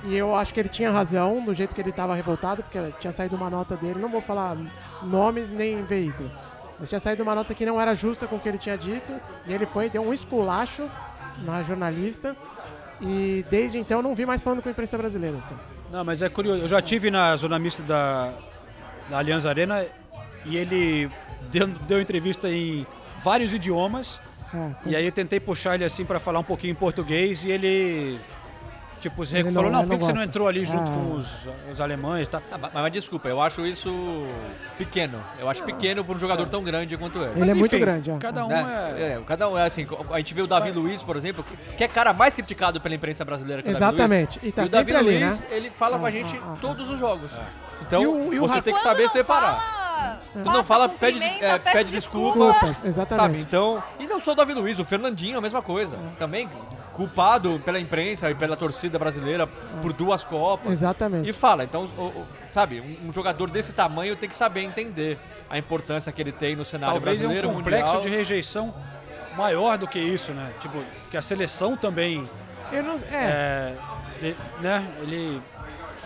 E eu acho que ele tinha razão, do jeito que ele tava revoltado, porque tinha saído uma nota dele, não vou falar nomes nem veículo, mas tinha saído uma nota que não era justa com o que ele tinha dito, e ele foi, deu um esculacho na jornalista, e desde então não vi mais falando com a imprensa brasileira, assim. Não, mas é curioso. Eu já tive na zona mista da, da Allianz Arena e ele deu, deu entrevista em vários idiomas. É, E aí eu tentei puxar ele assim para falar um pouquinho em português e ele Tipo, o falou, não- não, por que, você não entrou ali junto Ah. com os, os alemães e tal? Ah, mas, mas desculpa, eu acho isso pequeno. Eu acho pequeno para um jogador tão grande quanto ele. Ele é muito grande, é. Cada um Né? é... É, cada um é assim. A gente vê o Davi Luiz, por exemplo, que- é cara mais criticado pela imprensa brasileira que o Davi Exatamente. E tá o Davi ali, Luiz, né? ele fala Ah, com a gente ah, ah, todos os jogos. Então, E o- e o você tem que saber separar. fala, Quando passa, não fala, pede, é, pede desculpa. Desculpas, exatamente. Sabe? Então, e não só o Davi Luiz, o Fernandinho, a mesma coisa. Também culpado pela imprensa e pela torcida brasileira por duas Copas. Exatamente. E fala, então, o- o- sabe, um, um jogador desse tamanho tem que saber entender a importância que ele tem no cenário Talvez é um brasileiro, complexo mundial. de rejeição maior do que isso, né? Tipo, que a seleção também... Eu não, é. é, de- né? Ele...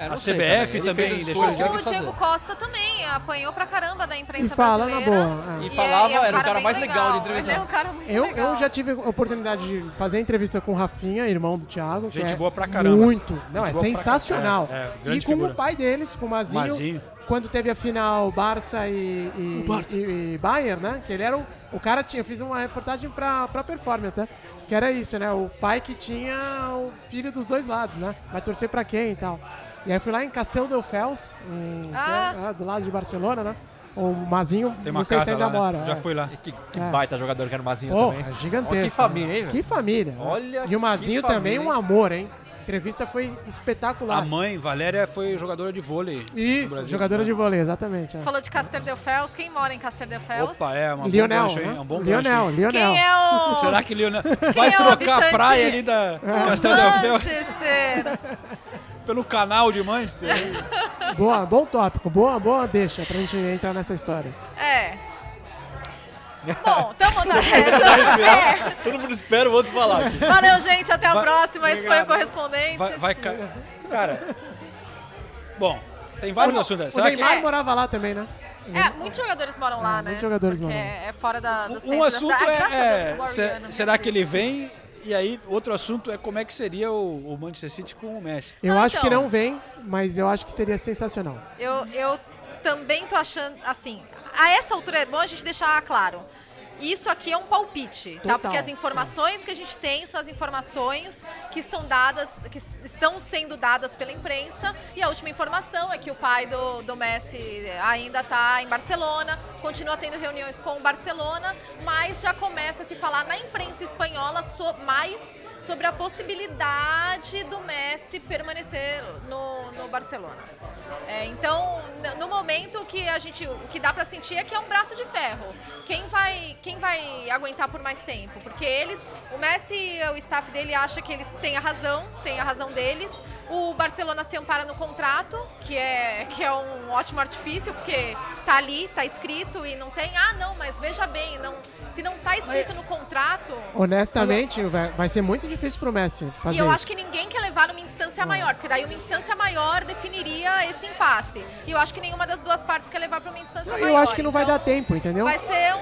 É, a sei CBF também. Também deixou coisas O Diego. Costa também apanhou pra caramba da imprensa E fala na brasileira. boa, é. E falava, é um era o cara mais legal de entrevistar. Ele é um cara muito Eu, legal. eu já tive a oportunidade de fazer entrevista com o Rafinha, irmão do Thiago. Gente é boa pra caramba. Muito. Não, Gente é sensacional. É, é, e com figura. o pai deles, com o Mazinho, Mazinho. quando teve a final Barça e, e, e- e Bayern, né? Que ele era o, o cara tinha, eu fiz uma reportagem pra, pra performance, até. Que era isso, né? O pai que tinha o filho dos dois lados, né? Vai torcer pra quem e tal. E aí fui lá em Castel Delfels, em, Ah. que é, é, do lado de Barcelona, né? O Mazinho, Tem uma não sei se casa ainda lá, né? mora. Já é. fui lá. Que, que É. baita jogador que era o Mazinho Porra, também. gigantesco. Ó, que família, né? hein, velho? Que família. né? Olha E o Mazinho também família, um amor, hein? A entrevista foi espetacular. A mãe, Valéria, foi jogadora de vôlei. Isso, Brasil. jogadora de vôlei, exatamente. é. Você falou de Casterdelfels. Quem mora em Casterdelfels? Opa, é, uma Lionel, gancho, hein? né? É um bom Lionel, gancho? Lionel. Quem é o... Será que Lionel vai é trocar a praia ali da Castel Delfeu Manchester. pelo canal de Manchester? Boa, bom tópico, boa, boa deixa pra gente entrar nessa história. É. Bom, tamo na reta. Todo mundo espera o outro falar. aqui. É. Valeu, gente. Até a Vai- próxima. Esse foi o correspondente. Vai, vai ca- Cara, bom, tem vários assuntos. O Será que Neymar É. morava lá também, né? É, muitos jogadores moram lá, né? muitos jogadores Porque moram. É, é fora da, centro um da assunto cidade. Ah, graças a é, Deus, é, Guardiano. será que ele vem? E aí, outro assunto é como é que seria o, o Manchester City com o Messi. Eu Não, acho que então. não vem, mas eu acho que seria sensacional. Eu, eu também tô achando, assim, a essa altura é bom a gente deixar claro. Isso aqui é um palpite, tá? Total. Porque as informações que a gente tem são as informações que estão dadas, que estão sendo dadas pela imprensa. E a última informação é que o pai do, do Messi ainda está em Barcelona, continua tendo reuniões com o Barcelona, mas já começa a se falar na imprensa espanhola so- mais sobre a possibilidade do Messi permanecer no, no Barcelona. É, então, no momento o que a gente, o que dá pra sentir é que é um braço de ferro. Quem vai, quem vai aguentar por mais tempo? Porque eles, o Messi, o staff dele acha que eles têm a razão, tem a razão deles. O Barcelona se ampara no contrato, que é que é um ótimo artifício, porque tá ali, tá escrito e não tem. Ah, não, mas veja bem, não, se não tá escrito no contrato, Honestamente, vai, vai ser muito difícil pro Messi fazer e eu isso. acho que ninguém quer levar numa instância maior, porque daí uma instância maior definiria esse impasse. E eu acho que nenhuma das duas partes quer levar para uma instância Eu maior. acho que não vai Então, dar tempo, entendeu? Vai ser um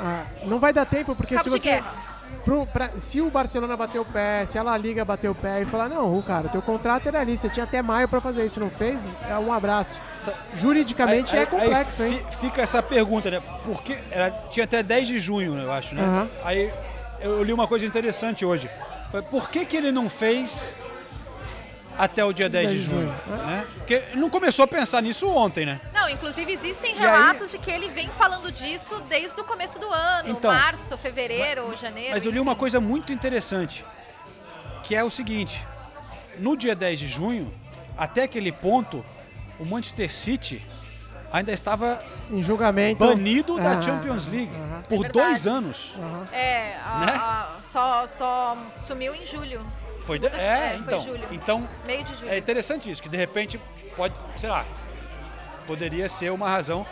Ah, não vai dar tempo, porque cabo se você. guerra. Pro- pra- se o Barcelona bater o pé, se a La Liga bater o pé e falar, não, cara, teu contrato era ali, você tinha até maio pra fazer isso, não fez? É um abraço. Juridicamente Aí- é complexo, aí hein? fi- Fica essa pergunta, né? Porque ela tinha até 10 de junho, eu acho, né? Aham. Aí eu li uma coisa interessante hoje. Por que, que ele não fez até o dia 10 de 10 de junho? junho, Né? Porque não começou a pensar nisso ontem, né? Não, inclusive existem relatos de que ele vem falando disso desde o começo do ano, Então, março, fevereiro, janeiro. Mas eu li enfim. uma coisa muito interessante, que é o seguinte: no dia 10 de junho, até aquele ponto, o Manchester City ainda estava Em julgamento. banido da Aham, Champions League por É dois anos. É, a- Né? a- só, só sumiu em julho. Foi, Segunda- é, foi então, julho. então Meio de julho. é interessante isso, que de repente pode, sei lá, poderia ser uma razão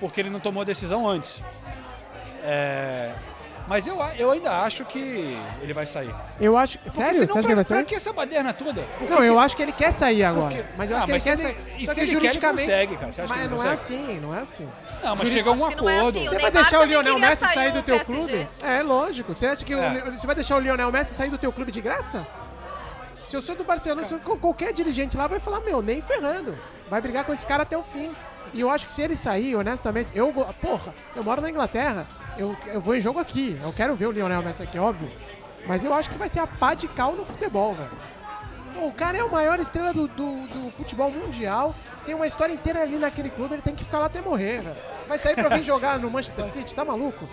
porque ele não tomou a decisão antes. É, mas eu, eu ainda acho que ele vai sair. Eu acho. Porque Sério? senão Você que pra, vai pra sair? que essa baderna toda? Por Não, que eu que- acho que ele quer sair agora. Porque- Mas eu Ah, acho que ele quer ele- sair. e Só se que ele quer, ele juridicamente. consegue, cara. Você acha que mas ele não é consegue? assim, não é assim. Não, mas chega a um que é acordo. assim, o Você vai deixar o Lionel Messi sair do teu PSG. clube? É, lógico. Você acha que o É. Le- você vai deixar o Lionel Messi sair do teu clube de graça? Se eu sou do Barcelona, qualquer dirigente lá vai falar, meu, nem ferrando. Vai brigar com esse cara até o fim. E eu acho que se ele sair, honestamente, eu, porra, eu moro na Inglaterra, eu, eu vou em jogo aqui. Eu quero ver o Lionel Messi aqui, óbvio. Mas eu acho que vai ser a pá de cal no futebol, velho. O cara é a maior estrela do, do, do futebol mundial, tem uma história inteira ali naquele clube, ele tem que ficar lá até morrer, velho. Vai sair pra vir jogar no Manchester City, tá maluco?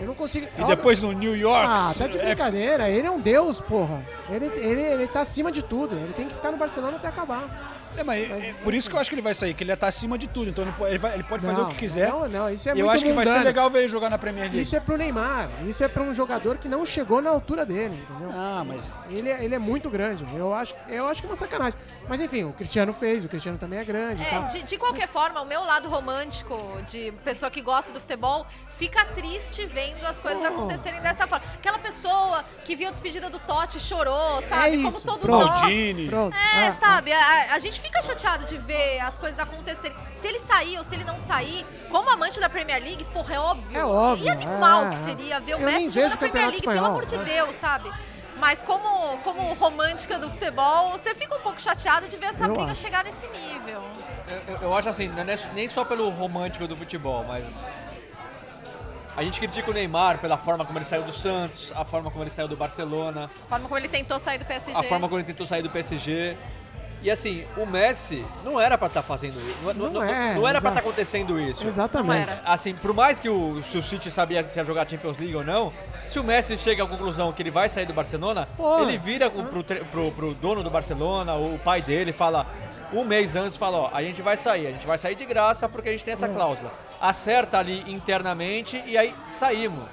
Eu não consigo. E depois no New York. Ah, tá de é- brincadeira. Ele é um deus, porra. Ele, ele, ele tá acima de tudo. Ele tem que ficar no Barcelona até acabar. É, mas é por isso que eu acho que ele vai sair, que ele tá acima de tudo. Então ele pode, ele vai- ele pode fazer Não, o que quiser. Não, não, isso é e eu muito acho que vai ser mundano. legal ver ele jogar na Premier League. Isso é pro Neymar. Isso é pra um jogador que não chegou na altura dele, entendeu? Ah, mas. Ele é, ele é muito grande. Eu acho, eu acho que é uma sacanagem. Mas enfim, o Cristiano fez, o Cristiano também é grande. É, de, de qualquer forma, o meu lado romântico, de pessoa que gosta do futebol, fica triste vendo as coisas Oh. acontecerem dessa forma. Aquela pessoa que viu a despedida do Totti e chorou, sabe? Como isso. todos Pronto. nós. Pronto. É, Ah, sabe? A, a gente fica chateado de ver as coisas acontecerem. Se ele sair ou se ele não sair, como amante da Premier League, porra, é óbvio. É óbvio, E animal é. que seria ver o Eu Messi jogando na Premier League, pelo espanhol, amor de? Deus, sabe? Mas como, como romântica do futebol, você fica um pouco chateado de ver essa Eu briga acho. chegar nesse nível. Eu, eu- eu acho assim, não é nem só pelo romântico do futebol, mas. A gente critica o Neymar pela forma como ele saiu do Santos, a forma como ele saiu do Barcelona, A forma como ele tentou sair do PSG. a forma como ele tentou sair do PSG. E assim, o Messi não era pra estar fazendo isso. Não, não- Não é, não era pra exato. estar acontecendo isso. Exatamente. Assim, por mais que o, se o City sabia se ia jogar Champions League ou não, se o Messi chega à conclusão que ele vai sair do Barcelona, Pô. ele vira o- pro, tre- pro, pro dono do Barcelona, o pai dele, fala um mês antes, fala, ó, a gente vai sair, a gente vai sair de graça porque a gente tem essa cláusula. Acerta ali internamente e aí saímos.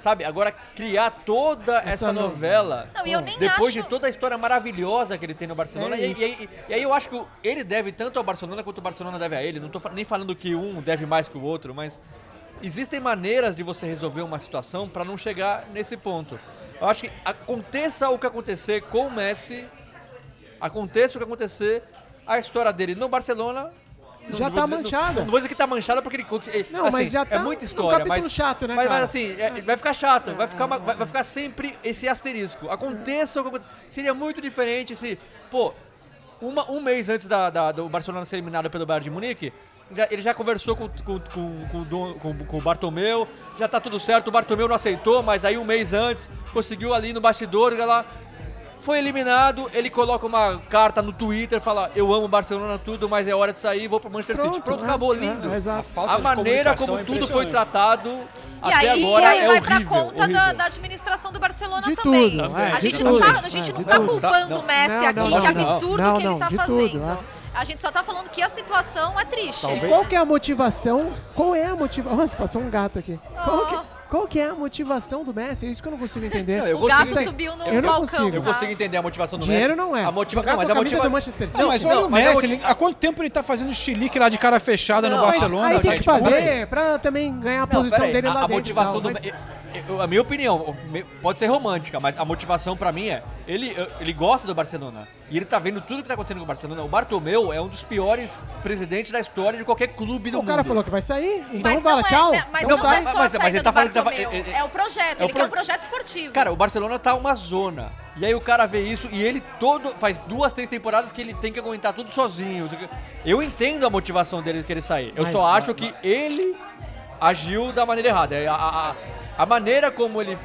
Sabe, agora criar toda essa, Essa no- novela, Não, e eu nem depois acho- de toda a história maravilhosa que ele tem no Barcelona, É e, e aí- e aí eu acho que ele deve tanto ao Barcelona quanto o Barcelona deve a ele. Não tô nem falando que um deve mais que o outro, mas existem maneiras de você resolver uma situação para não chegar nesse ponto. Eu acho que aconteça o que acontecer com o Messi, aconteça o que acontecer, a história dele no Barcelona Já tá dizer- manchada. Não, não vou dizer que tá manchada porque ele. ele- Não, assim, mas já tá é muita história. capítulo mas, chato, né, mas, mas assim, é- vai ficar chato, vai ficar, vai, vai ficar sempre esse asterisco. Aconteça o que aconteça. Seria muito diferente se, pô, uma- um mês antes da, da- do Barcelona ser eliminado pelo Bayern de Munique, já- ele já conversou com, com, com, com- com o Bartomeu, já tá tudo certo, o Bartomeu não aceitou, mas aí um mês antes conseguiu ali no bastidor, lá, foi eliminado, ele coloca uma carta no Twitter, fala, eu amo Barcelona tudo, mas é hora de sair, vou pro Manchester City. Pronto, é, acabou, é, lindo. é, falta A de maneira como é tudo foi tratado E até aí, agora e aí é vai horrível. pra conta da, da administração do Barcelona De também. tudo, é, a gente não tudo. tá, a gente É, não tá tudo. culpando Não, o Messi não, aqui não, de não, absurdo não, que ele não, tá de fazendo. tudo, é. A gente só tá falando que a situação é triste. E qual que é a motivação? Qual é a motivação? passou um gato aqui. Qual que, qual que é a motivação do Messi? É isso que eu não consigo entender. Não, eu O consigo- gato subiu no Eu não balcão. consigo. Eu consigo entender a motivação do Dinheiro Messi. não é. A motiva... Não, mas a a motiva... do Manchester City. Não, mas olha Não, o Messi, ele- há quanto tempo ele tá fazendo chilique lá de cara fechada Não, no Barcelona? Aí tem gente? que fazer pra também ganhar a Não, posição dele a, lá a dentro. e motivação do mas- eu- a minha opinião pode ser romântica, mas a motivação pra mim é ele ele gosta do Barcelona e ele tá vendo tudo que tá acontecendo com o Barcelona. O Bartomeu é um dos piores presidentes da história de qualquer clube do O mundo. cara falou que vai sair, então Mas fala não é, tchau. né, mas não sai. é só Mas- a mas ele tá falando que tava- ele- é o projeto, é o ele quer um pro- projeto esportivo. Cara, o Barcelona tá uma zona. E aí o cara vê isso e ele todo faz duas, três temporadas que ele tem que aguentar tudo sozinho. Eu entendo a motivação dele de querer sair. Eu Mas- só acho que ele agiu da maneira errada. É A, a, a- a maneira como ele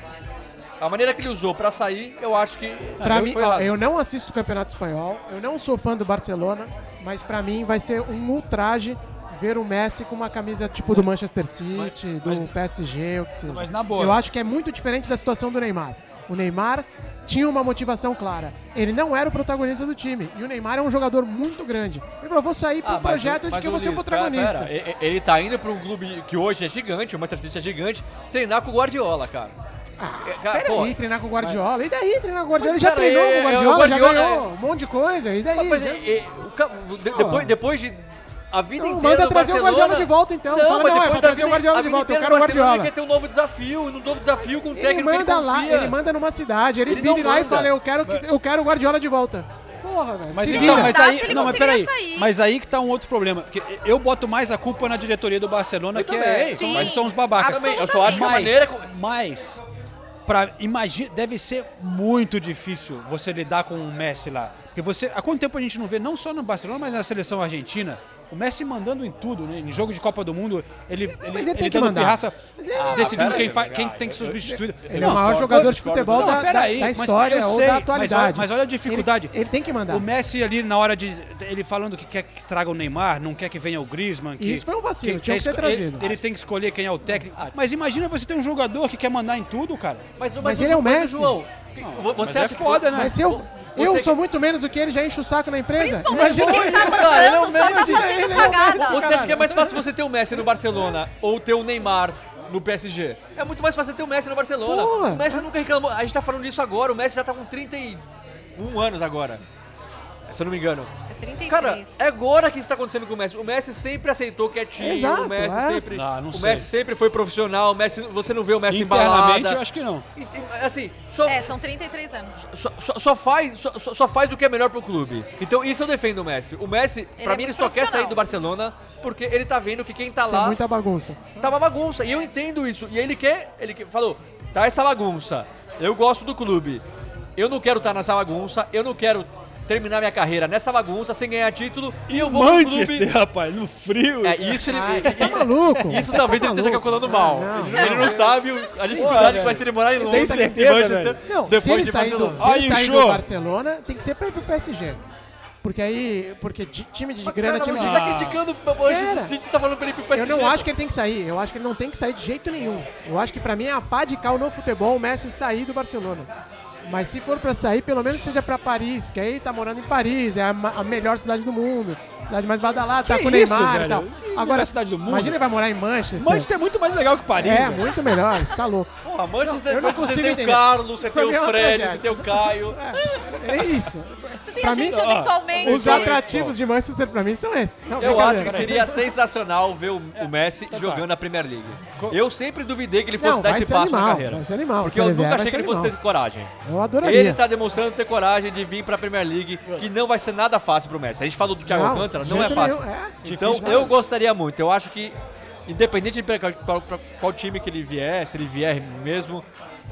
a maneira que ele usou pra sair, eu acho que Pra foi mim, ó, eu não assisto o Campeonato Espanhol, eu não sou fã do Barcelona, mas pra mim vai ser um ultraje ver o Messi com uma camisa tipo do Manchester City, do PSG, o que seja. Mas na boa. Eu acho que é muito diferente da situação do Neymar. O Neymar tinha uma motivação clara. Ele não era o protagonista do time. E o Neymar é um jogador muito grande. Ele falou: vou sair pro Ah, mas o- projeto de mas que eu vou ser o protagonista. pera, pera, ele tá indo pra um clube que hoje é gigante, o Manchester City é gigante, treinar com o Guardiola, cara. É, cara, pô, Peraí, treinar com o Guardiola. E daí treinar com o Guardiola? Mas, Ele já treinou é- com o é- Guardiola, o Guardiola já é- ganhou um monte de coisa. E daí? Mas, Já- e- e- o depois, depois de a vida Então, inteira manda trazer o Barcelona... Guardiola de volta, então. Fala, mas não, é pra trazer vida- o Guardiola a de volta, eu quero o Guardiola. Ele quer ter um novo desafio, um novo desafio com um Ele técnico que manda ele lá, ele manda numa cidade, ele, Ele vira não lá e fala, eu quero, que- eu quero o Guardiola de volta. Porra, velho. Mas então, mas Tá, aí, ele não, mas peraí, sair. mas aí que tá um outro problema, porque eu boto mais a culpa na diretoria do Barcelona, Eu que é, são, Sim. eles são os babacas. Eu só acho que a Mas- maneira... Mas, pra, imagina, deve ser muito difícil você lidar com o Messi lá. Porque você, há quanto tempo a gente não vê, não só no Barcelona, mas na seleção argentina, O Messi mandando em tudo, né? Em jogo de Copa do Mundo, ele, ele, mas ele tem que mandar. pirraça, Ah, decidindo quem, aí, quem tem que ser substituído. Ele é o maior Não, jogador de futebol Não, da, da, peraí, da mas história eu ou sei, da mas atualidade. olha- mas olha a dificuldade. Ele, ele tem que mandar. O Messi ali na hora de. Ele falando que quer que traga o Neymar, não quer que venha o Griezmann. Que, Isso foi um vacilo, tinha que ser ele- trazido. Ele, tem que escolher quem é o técnico. Mas imagina você ter um jogador que quer mandar em tudo, cara. Mas, Mas ele é o Messi. João, você mas é acha que- foda, né? Mas se eu, Você sou muito menos do que ele, já enche o saco na empresa. Principalmente Imagina ele. tá ele é o mandando, só tá fazendo é o cagada. Messi. Você acha que é mais fácil você ter o Messi no Barcelona ou ter o Neymar no PSG? É muito mais fácil ter o Messi no Barcelona. Porra. O Messi nunca reclamou. A gente tá falando disso agora. O Messi já tá com 31 anos agora. Se eu não me engano. É 33. Cara, é agora que isso tá acontecendo com o Messi. O Messi sempre aceitou quietinho. Exato, o Messi é. sempre. Ah, não o sei. Messi sempre foi profissional. O Messi, você não vê o Messi Internamente, embalada. eu acho que não. E- Assim, só, É, são 33 anos. só, só- só faz, só, só- faz o que é melhor pro clube. Então isso eu defendo o Messi. O Messi, pra é mim, ele só quer sair do Barcelona porque ele tá vendo que quem tá Tem lá muita bagunça. tá uma bagunça. E eu entendo isso. E ele quer, ele quer- falou, tá essa bagunça. Eu gosto do clube. Eu não quero estar nessa bagunça. Eu não quero terminar minha carreira nessa bagunça sem ganhar título. E eu vou pro Manchester, clube. rapaz, no frio. É, isso ele. Ah, tá maluco? Isso talvez tá ele esteja calculando mal. Ah, não, ele, não sabe a dificuldade que vai ser ele morar em Londres. Tem certeza, velho? Não, se depois ele de sair, do, Barcelona. se ele Aí, sair do show. Barcelona, tem que ser pra ir pro PSG. Porque aí, porque ti- time de grana, Cara, time você de... tá criticando o. City, você tá falando pra ele ir pro Eu PSG. não acho que ele tem que sair. Eu acho que ele não tem que sair de jeito nenhum. Eu acho que pra mim é a pá de cal no futebol o Messi sair do Barcelona. Mas se for pra sair, pelo menos seja pra Paris, porque aí tá morando em Paris, é a, a melhor cidade do mundo. Cidade mais badalada, tá Que com o Neymar velho? e tal. Que Agora, melhor cidade do mundo? imagina ele vai morar em Manchester. Manchester é muito mais legal que Paris. É, velho. muito melhor, você tá louco. Porra, Manchester, eu não consigo tem entender. o Carlos, você Isso pra tem mim é o uma Fred, tragédia. você tem o Caio. É isso. Tem Pra a mim, gente ó, eventualmente. Os atrativos de Manchester pra mim são esses. Não, Eu brincadeira. acho que seria sensacional ver o, o Messi jogando na Premier League. Eu sempre duvidei que ele fosse Não, dar vai esse ser passo na animal, carreira. vai ser animal. Porque Se eu ele nunca vai achei que ser ele fosse animal. ter coragem. Eu adoraria. Ele tá demonstrando ter coragem de vir pra Premier League, que não vai ser nada fácil pro Messi. A gente falou do Thiago Não, De não é fácil. nenhum, é. Então Difícil, eu né? gostaria muito. Eu acho que, independente de pra, pra- pra qual time que ele vier, se ele vier mesmo,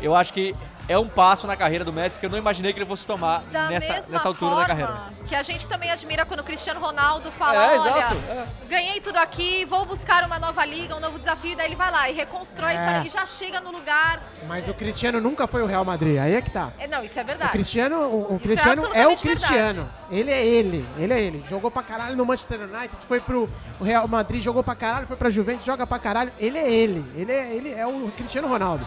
eu acho que é um passo na carreira do Messi que eu não imaginei que ele fosse tomar Da nessa, mesma nessa altura forma da carreira. que a gente também admira quando o Cristiano Ronaldo fala, É, olha, exato, é. ganhei tudo aqui, vou buscar uma nova liga, um novo desafio, daí ele vai lá e reconstrói a É. história e já chega no lugar. Mas o Cristiano nunca foi o Real Madrid, aí é que tá. É, não, isso é O verdade. Cristiano, o, o é Cristiano é, o Cristiano. Ele é ele, ele é ele. Jogou pra caralho no Manchester United, foi pro Real Madrid, jogou pra caralho, foi pra Juventus, joga pra caralho. Ele é ele. Ele é, ele é o Cristiano Ronaldo.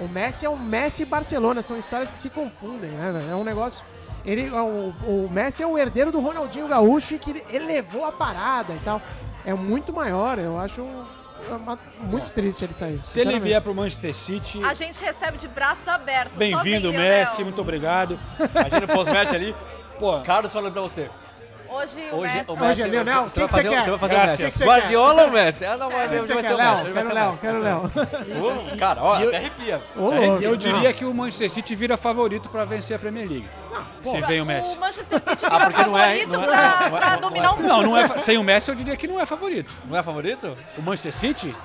O Messi é o Messi e Barcelona, são histórias que se confundem, né? É um negócio. Ele, o, o Messi é o herdeiro do Ronaldinho Gaúcho e que ele elevou a parada e tal. É muito maior, eu acho é muito triste ele sair. Se ele vier pro Manchester City, A gente recebe de braços abertos. Bem-vindo, Messi, muito obrigado. Imagina o pós-match ali. Pô, Carlos falando pra você. Hoje o Hoje, Messi... o Messi, Hoje, Lionel, você, o vai você fazer, quer? você vai fazer Graças. o Messi. você Guardiola ou Messi? Ah, não, vai, vai, você ser o Léo? Messi. vai Quero Léo, quero o Léo. Cara, ó, eu- até arrepia. Eu diria que o Manchester City vira favorito pra vencer a Premier League. se vem o Messi. O Manchester City Ah, vira não é, favorito é, pra, é, é, dominar o mundo. Não, é, sem o Messi eu diria que não é favorito. Não é favorito? O Manchester City?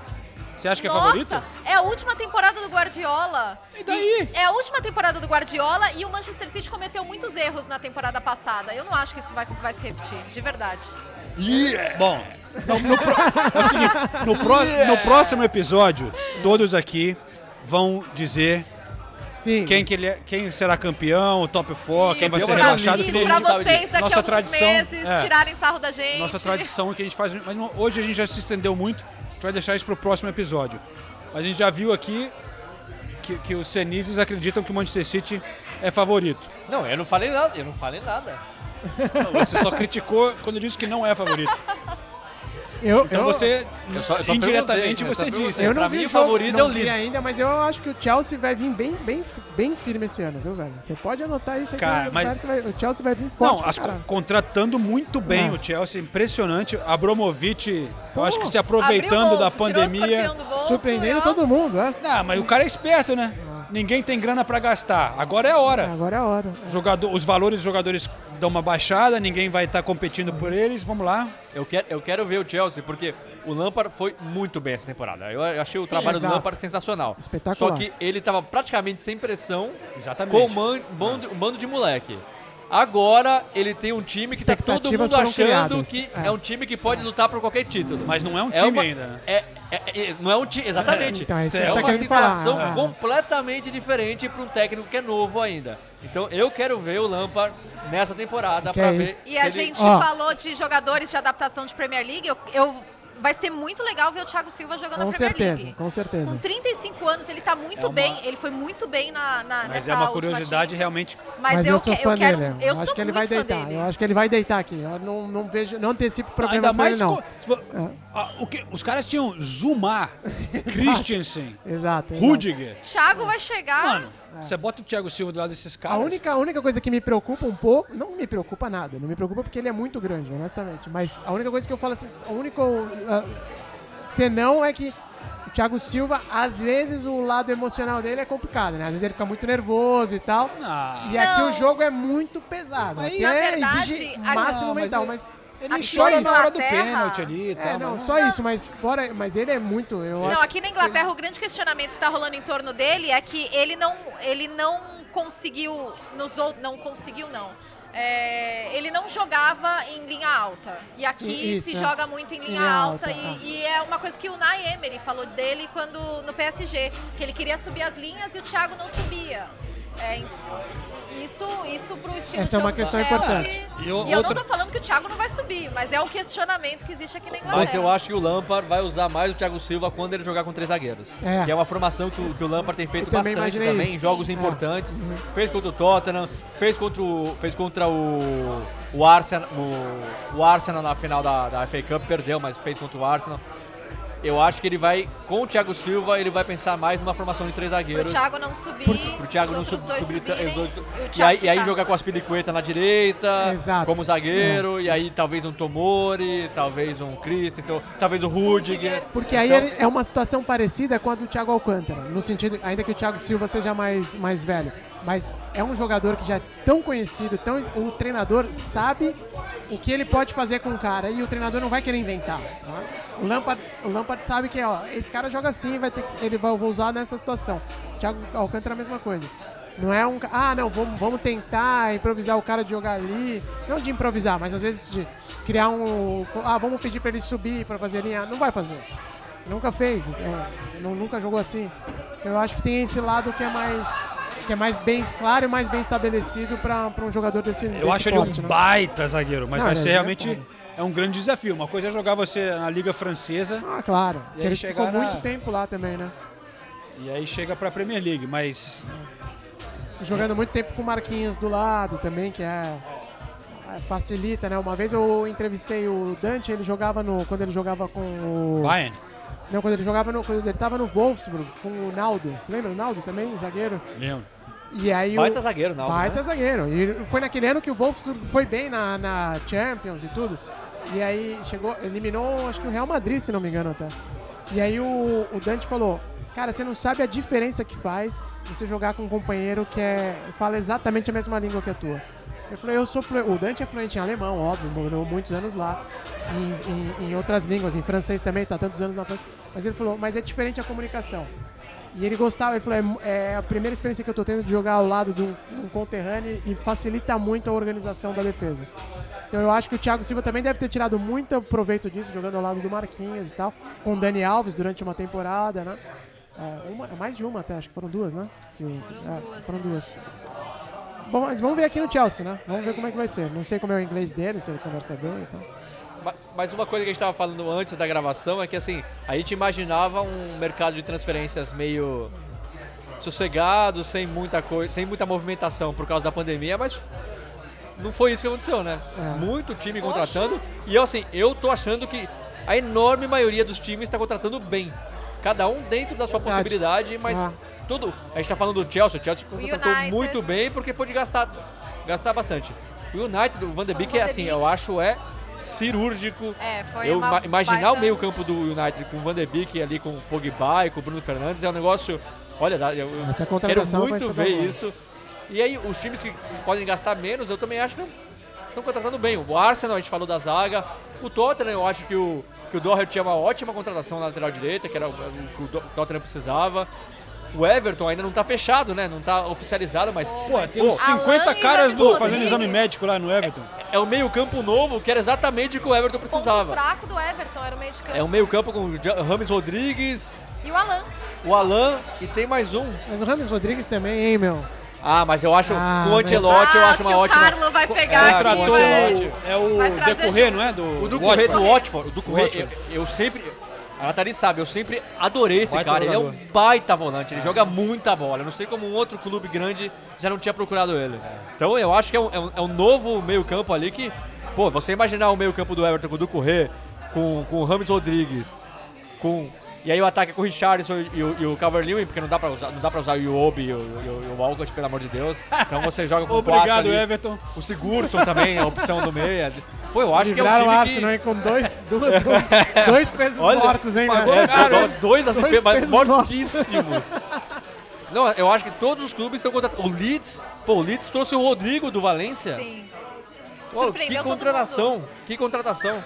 Você acha que é Nossa, favorito? é a última temporada do Guardiola. E daí? É a última temporada do Guardiola e o Manchester City cometeu muitos erros na temporada passada. Eu não acho que isso vai, vai se repetir, de verdade. Bom, no, no pro- é o seguinte, no, pró- no próximo episódio, todos aqui vão dizer Sim. quem, que ele é- quem será campeão, o top 4, quem vai ser rebaixado. Isso pra vocês daqui Nossa a alguns tradição, meses é. tirarem sarro da gente. Nossa tradição é que a gente faz. Mas hoje a gente já se estendeu muito, gente vai deixar isso pro próximo episódio. Mas a gente já viu aqui que, que os Senizes acreditam que o Manchester City é favorito. Não, eu não falei nada. Eu não falei nada. Você só criticou quando disse que não é favorito. Eu, Então eu, você, Eu só- eu só indiretamente, perguntei, eu só você disse. eu não pra vi mim, o jogo, favorito não é o Leeds. ainda, mas eu acho que o Chelsea vai vir bem, bem, bem firme esse ano, viu, velho? Você pode anotar isso aqui. Cara, mas- vai- o Chelsea vai vir forte. Não, as- contratando muito bem Ah. o Chelsea, impressionante. Abramovich, eu acho que se aproveitando da bolso, o pandemia. bolso Surpreendendo ó, todo mundo, é? Não, mas o cara é esperto, né? Ninguém tem grana pra gastar. Agora é a hora. Agora é a hora. Jogador, os valores dos jogadores dão uma baixada, ninguém vai estar competindo por eles. Vamos lá. Eu quero, eu quero ver o Chelsea, porque o Lampard foi muito bem essa temporada. Eu, achei o Sim. trabalho Exato. do Lampard sensacional. Espetacular. Só que ele tava praticamente sem pressão, Exatamente. com um man- bando, um bando de moleque. Agora ele tem um time que tá todo mundo achando criadas. que É. é. um time que pode lutar por qualquer título. Mas não é um É time uma- ainda. né? É, é- é- não é um time, exatamente. Então, é é tá uma querendo falar. situação Ah. completamente diferente para um técnico que é novo ainda. Então eu quero ver o Lampard nessa temporada para é ver. E a ele- gente Ó. falou de jogadores de adaptação de Premier League. Eu, eu- vai ser muito legal ver o Thiago Silva jogando Com na Premier certeza, League. com certeza. Com 35 anos, ele tá muito É uma- bem. Ele foi muito bem na, na Mas nessa é uma curiosidade Champions. realmente. Mas, Mas eu, eu sou que- fã eu quero. dele. Eu, acho sou que ele muito vai deitar. dele. Eu acho que ele vai deitar aqui. Eu não, não vejo, não antecipo problemas Ainda mais. ele, não. co- Ah, o que, os caras tinham Zumar, Christensen, exato. Rudiger. Thiago vai chegar. Mano, você bota o Thiago Silva do lado desses A caras. única, a única coisa que me preocupa um pouco, não me preocupa nada, não me preocupa porque ele é muito grande, honestamente. Mas a única coisa que eu falo assim, o único uh, senão é que o Thiago Silva, às vezes o lado emocional dele é complicado, né? Às vezes ele fica muito nervoso e tal. Ah, E aqui Não. o jogo é muito pesado. Aí, é, verdade, exige a- máximo Não, mas mental, é- mas ele Aqui chora na hora do Inglaterra- pênalti ali e é, tal. não, mas só isso, mas fora, mas ele é muito, eu Não, acho. aqui na Inglaterra o grande questionamento que tá rolando em torno dele é que ele não, ele não conseguiu nos outros, não conseguiu não. É, ele não jogava em linha alta. E aqui Sim, isso, se é. joga muito em linha, Linha alta. alta, e, ah. e é uma coisa que o Nay Emery falou dele quando no PSG, que ele queria subir as linhas e o Thiago não subia. É, isso, isso pro estilo Essa é uma questão Chelsea. importante. E E, o- eu outra- não tô falando que o Thiago não vai subir, mas é o questionamento que existe aqui na Inglaterra. Mas eu acho que o Lampard vai usar mais o Thiago Silva quando ele jogar com três zagueiros. É. Que é uma formação que o, que o Lampard tem feito também bastante também isso. em jogos É. importantes. Fez contra o Tottenham, fez contra o, fez contra o, o, Arsenal, o, o Arsenal na final da, da FA Cup, perdeu, mas fez contra o Arsenal. Eu acho que ele vai, com o Thiago Silva, ele vai pensar mais numa formação de três Pro zagueiros. Thiago não subir, Pro Thiago os não sub, dois subir. subirem, dois- e e, aí, e aí jogar com as Pilicueta na direita, Exato. como zagueiro, e aí talvez um Tomori, talvez um Christensen, talvez o Rudiger. Porque aí Então, é uma situação parecida com a do Thiago Alcântara, no sentido, ainda que o Thiago Silva seja mais, mais velho, mas é um jogador que já é tão conhecido, tão, o treinador sabe o que ele pode fazer com o cara e o treinador não vai querer inventar. O Lampard, o Lampard sabe que ó, esse cara joga assim, vai ter, ele vai vou usar nessa situação. Thiago Alcântara a mesma coisa. Não é um. Ah, não, vamos, vamos tentar improvisar o cara de jogar ali. Não de improvisar, mas às vezes de criar um. Ah, vamos pedir pra ele subir pra fazer linha. Não vai fazer. Nunca fez. então, não- nunca jogou assim. Eu acho que tem esse lado que é mais. Que é mais bem claro e mais bem estabelecido pra um jogador desse. Eu acho ele um né? baita zagueiro, mas Não, vai ser é realmente foda. é um grande desafio. Uma coisa é jogar você na Liga Francesa Ah, claro. E ele ficou na- muito tempo lá também, né? e aí chega pra Premier League, mas Jogando muito tempo com o Marquinhos do lado também, que é. é, Facilita, né? Uma vez eu entrevistei o Dante, ele jogava no. Quando ele jogava com o. Bayern, Não, quando ele jogava no. Quando ele tava no Wolfsburg com o Naldo. Você lembra o Naldo também, zagueiro? lembro. E aí Baita o. zagueiro, não. Baita né? zagueiro. E foi naquele ano que o Wolfsburg foi bem na, na Champions e tudo. E aí chegou, eliminou, acho que o Real Madrid, se não me engano até. E aí o, o Dante falou, cara, você não sabe a diferença que faz você jogar com um companheiro que é, fala exatamente a mesma língua que a tua. Eu falei, eu sou fluente. O Dante é fluente em alemão, óbvio, morou muitos anos lá. Em, em- em outras línguas, em francês também, tá tantos anos na França. Mas ele falou, mas é diferente a comunicação. E ele gostava, ele falou, é, é a primeira experiência que eu tô tendo de jogar ao lado de um, um conterrâneo e facilita muito a organização da defesa. Então eu acho que o Thiago Silva também deve ter tirado muito proveito disso, jogando ao lado do Marquinhos e tal, com o Dani Alves durante uma temporada, né? É, uma- mais de uma até, acho que foram duas, né? Que o- é, foram duas. Bom, mas vamos ver aqui no Chelsea, né? Vamos ver como é que vai ser. Não sei como é o inglês dele, se ele conversa bem e tal. Ma- Mas uma coisa que a gente estava falando antes da gravação é que assim, a gente imaginava um mercado de transferências meio sossegado, sem muita coisa, sem muita movimentação por causa da pandemia, mas não foi isso que aconteceu, né? É. Muito time contratando e eu assim, eu tô achando que a enorme maioria dos times está contratando bem. Cada um dentro da sua Verdade. possibilidade, mas Ah. Tudo. A gente tá falando do Chelsea, o Chelsea contratou muito bem porque pôde gastar, gastar bastante. O United, o Van de Beek, é assim, eu acho é cirúrgico. É, foi Eu uma ima- imaginar baita- o meio campo do United com o Van de Beek ali com o Pogba e com o Bruno Fernandes é um negócio... Olha, eu eu Essa quero muito ver isso. E aí, os times que podem gastar menos, eu também acho que estão contratando bem. O Arsenal, a gente falou da zaga. O Tottenham, eu acho que o, que o Doherty é uma ótima contratação na lateral direita, que era o, que o Tottenham precisava. O Everton ainda não tá fechado, né? Não tá oficializado, mas. Pô, tem uns 50 caras do, fazendo exame médico lá no Everton. É o meio-campo novo, que era exatamente o que o Everton O precisava. fraco do Everton era o meio de campo. É o meio-campo com o Rames Rodrigues, E o Alan. o Alan e tem mais um. Mas o Rames Rodrigues também, hein, meu? Ah, mas eu acho Ah, com o mas- Ancelotti eu Ah, acho o uma tio ótima. Carlo vai pegar é, aqui. o Contratou é o Decorrer, não é? Do O do Correio do Watford. O do Correio, eu, eu sempre. A Nathalie sabe, eu sempre adorei esse Baita cara. Ele é um jogador. baita volante, ele joga muita bola. Eu não sei como um outro clube grande já não tinha procurado ele. Então eu acho que é um, é um- é um novo meio-campo ali que. Pô, você imaginar o meio-campo do Everton com o do Correio, com, com o Rames Rodrigues, com. E aí o ataque é com o Richardson e o, e o Calvert-Lewin, porque não dá pra usar, não dá pra usar o Iwobi e o, o, e o Walcott, pelo amor de Deus. Então você joga com quatro Obrigado, ali. Everton. O Sigurdsson também, a opção do meia. Pô, eu acho que é um Livraram time o que... Arsenal, hein, com dois, duas- dois, dois pesos Olha, mortos, hein, pagou caro, hein? Dois ACP, Dois mas mortíssimos. Não, eu acho que todos os clubes estão contratando. O Leeds, pô, o Leeds trouxe o Rodrigo do Valência. Sim. Pô, que contratação, que contratação.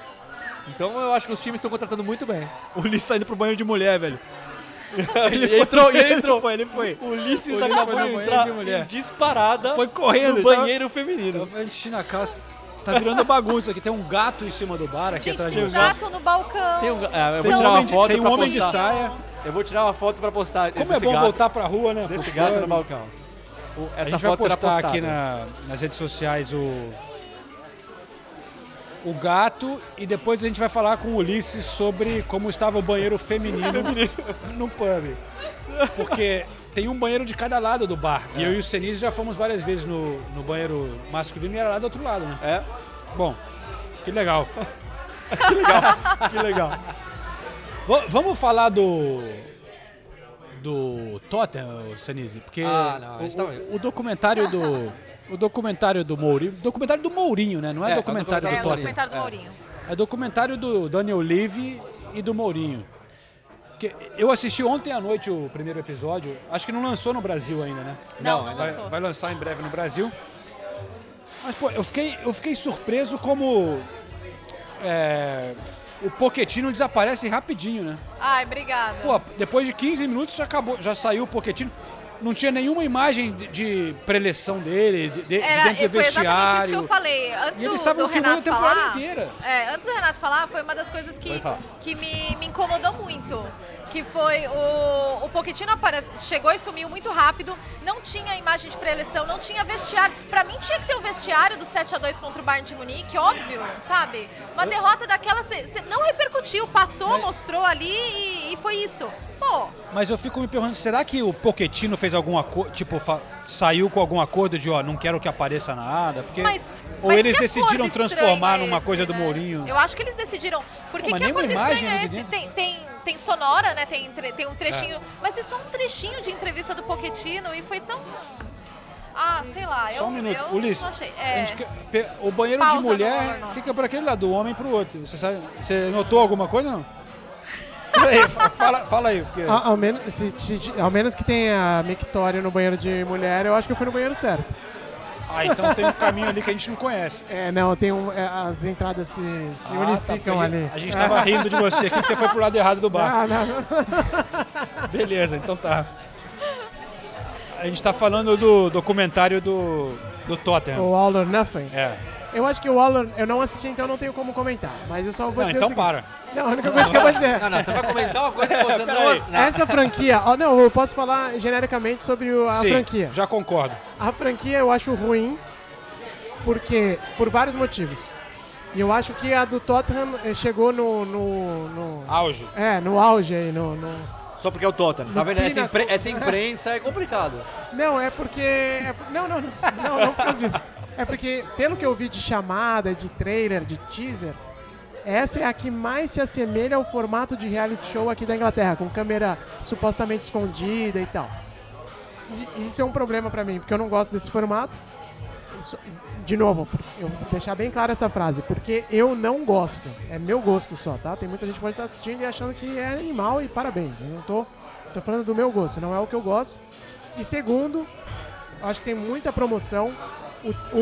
Então eu acho que os times estão contratando muito bem. O Ulisses tá indo pro banheiro de mulher, velho. Ele entrou, e ele entrou. foi, ele foi. O Ulisses O Ulisses acabou de banheiro entrar de mulher. disparada Foi correndo. no ele tava- banheiro feminino. Tava xixi na calça. Tá virando bagunça aqui. Tem um gato em cima do bar aqui Gente, atrás tem de um você. gato no balcão. Tem um, é, eu Tem vou um tirar uma homem de- foto tem um pra homem de postar. saia. Eu vou tirar uma foto pra postar. Como desse é bom gato, voltar pra rua, né? Desse Pro gato no pub. balcão. O- A Essa gente vai foto será postar postada. aqui na- nas redes sociais o o gato e depois a gente vai falar com o Ulisses sobre como estava o banheiro feminino no pub. Porque tem um banheiro de cada lado do bar. E eu e o Senise já fomos várias vezes no, no banheiro masculino e era lá do outro lado, né? É? Bom, que legal. que legal, que legal. Va- vamos falar do. Do Tottenham, Senise, porque Ah, não, o, tá- o- o documentário do. O documentário do Mourinho. Documentário do Mourinho, né? Não é, É, é documentário É, do Tottenham. documentário do Mourinho. É documentário do Daniel Levy e do Mourinho. Que eu assisti ontem à noite o primeiro episódio. Acho que não lançou no Brasil ainda, né? Não, não vai, lançou. vai lançar em breve no Brasil. Mas, pô, eu fiquei, eu fiquei surpreso como é, o Poquetino desaparece rapidinho, né? Ai, obrigada. Pô, depois de 15 minutos já acabou, já saiu o Poquetino. Não tinha nenhuma imagem de, de preleção dele, de, de- Era, dentro do foi exatamente isso que vestiário. eu falei. Antes E do, eles estavam do filmando Renato a temporada falar, inteira. É, antes do Renato falar, foi uma das coisas que, que me, me incomodou muito. Que foi o, o Pochettino chegou e sumiu muito rápido, não tinha imagem de preleção, não tinha vestiário. Pra mim tinha que ter o vestiário do 7x2 contra o Bayern de Munique, óbvio, sabe? Uma derrota daquela cê- cê não repercutiu, passou, mostrou ali e, e foi isso. Pô, Mas eu fico me perguntando, será que o Poquetino fez algum acordo, tipo, saiu com algum acordo de, ó, não quero que apareça nada? Porque, Mas, ou mas eles decidiram transformar é numa esse, coisa do né? Mourinho. Eu acho que eles decidiram. Porque Não, que acordo imagem estranho é esse? Tem, tem, tem sonora, né? Tem, tem um trechinho. Mas é só um trechinho de entrevista do Poquetino e foi tão. Ah, sei lá. Só eu, um minuto. eu Ulisses, não achei. a É, o banheiro Pausa de no mulher pornô. fica para aquele lado, do homem para o outro. Você sabe? Você notou alguma coisa não? Peraí, fala, fala aí. Porque... Ao, ao menos, se, se- ao menos que tenha mictório no banheiro de mulher, eu acho que eu fui no banheiro certo. Ah, então tem um caminho ali que a gente não conhece. É, não, tem um, é, as entradas se, se Ah, tá, unificam a ali. A gente tava rindo de você aqui que você foi pro lado errado do bar. Não, não. Beleza, então tá. A gente tá falando do documentário do, do Tottenham. O All or Nothing. É. Eu acho que o or, eu não assisti, então não tenho como comentar. Mas eu só vou Não, dizer então para. Não, a única coisa que eu vou dizer. Não, não, você vai comentar uma coisa que você não... Essa franquia, ó, não, eu posso falar genericamente sobre o- a Sim, franquia. já concordo. A franquia eu acho ruim, porque por vários motivos. E eu acho que a do Tottenham eh, chegou no, no, no- Auge. é, no auge aí, no, no- Só porque é o Tottenham. Tá vendo? Essa, impre- essa imprensa é complicado. Não, é porque. é- não, não, não, não, não por causa disso. É porque, pelo que eu vi de chamada, de trailer, de teaser, essa é a que mais se assemelha ao formato de reality show aqui da Inglaterra, com câmera supostamente escondida e tal. E isso é um problema pra mim, porque eu não gosto desse formato. De novo, eu vou deixar bem clara essa frase, porque eu não gosto. É meu gosto só, tá? Tem muita gente que pode estar assistindo e achando que é animal e parabéns. Eu não tô, tô falando do meu gosto, não é o que eu gosto. E segundo, acho que tem muita promoção. O,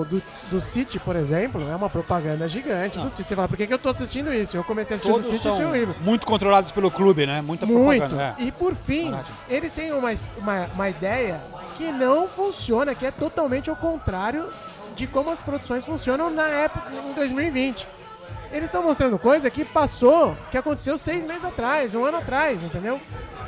o do, do City, por exemplo, é uma propaganda gigante do City. Você fala, por que, que eu tô assistindo isso? Eu comecei a assistir Todos do City e são achei horrível. muito controlados pelo clube, né? Muita Muito. propaganda. é. E por fim, eles têm uma, uma, uma ideia que não funciona, que é totalmente ao contrário de como as produções funcionam na época, em 2020. Eles estão mostrando coisa que passou, que aconteceu seis meses atrás, um ano atrás, entendeu?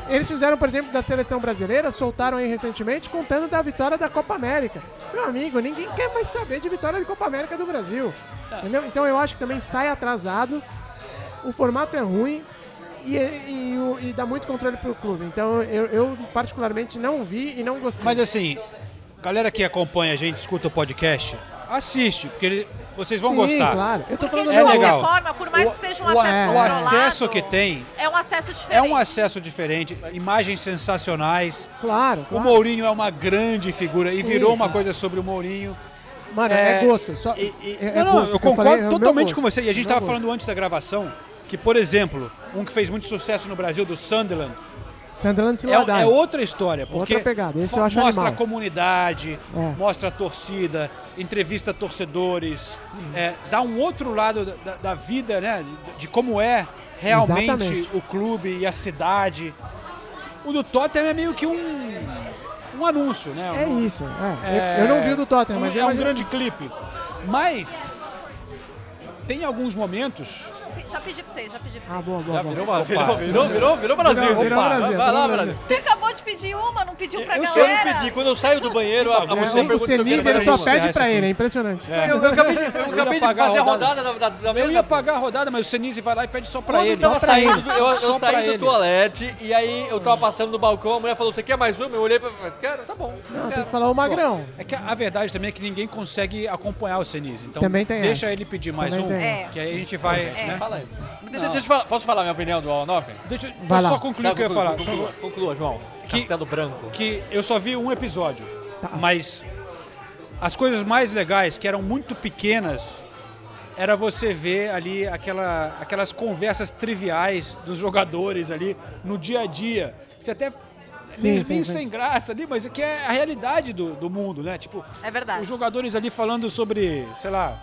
Eles fizeram, por exemplo, da seleção brasileira, soltaram aí recentemente contando da vitória da Copa América. Meu amigo, ninguém quer mais saber de vitória de Copa América do Brasil. Entendeu? Então eu acho que também sai atrasado, o formato é ruim e, e, e dá muito controle pro clube. Então eu, eu particularmente não vi e não gostei. Mas assim, galera que acompanha a gente, escuta o podcast, assiste, porque ele- vocês vão Sim, gostar. claro. Eu tô Porque falando de É qualquer legal. forma, por mais que seja um o, acesso o controlado, acesso que tem é um acesso é diferente. um acesso diferente, imagens sensacionais. Claro, O claro. Mourinho é uma grande figura e Sim, virou uma coisa sobre o Mourinho. Mano, é, gosto. Só, é, é não, não, gosto, eu o que concordo falei, é o totalmente com você. E a gente Meu estava gosto. falando antes da gravação que, por exemplo, um que fez muito sucesso no Brasil, do Sunderland, Sunderland se é, é outra história. Porque Outra pegada, esse eu acho mostra animal. a comunidade, É. mostra a torcida, entrevista torcedores, Uhum. é, dá um outro lado da, da- da vida, né? De, de como é realmente Exatamente. o clube e a cidade. O do Tottenham é meio que um, um anúncio, né? É Um- isso. é. Eu- Eu não vi o do Tottenham, um- mas é um grande clipe. Mas tem alguns momentos. Já pedi pra vocês, já pedi pra vocês. Ah, boa, boa, Já boa. virou, uma, virou, virou, virou, virou Brasil. Virou- virou Opa, Brasil, vai lá, Brasil. Você acabou de pedir uma, não pediu pra Eu galera. sempre pedi, quando eu saio do banheiro, a, a É, mulher o pergunta se eu Senise, quero ele só uma. pede pra ele, é impressionante. É. Eu, eu acabei de, eu Eu acabei de pagar a fazer a rodada. rodada da, da, da Eu mesa. ia pagar a rodada, mas o Senise vai lá e pede só pra Quando ele. eu tava saindo, eu, eu saí do toalete e aí eu tava passando no balcão, a mulher falou, você quer mais uma? Eu olhei pra quero, tá bom. Não, tem que falar o magrão. É que a verdade também é que ninguém consegue acompanhar o Senise. Então deixa ele pedir mais um. É. que aí a gente vai. Fala isso. Deixa, eu falar, posso falar minha opinião do All-Nothing? Deixa eu Vai posso lá. só concluir o que eu ia falar. Conclua, conclua, João. Que- Castelo Branco. que eu só vi um episódio, Tá. mas as coisas mais legais, que eram muito pequenas, era você ver ali aquela, aquelas conversas triviais dos jogadores ali no dia a dia. Você até Sim, meio, sim, meio sim. sem graça ali, mas é que é a realidade do, do mundo, né? Tipo, É verdade. os jogadores ali falando sobre, sei lá,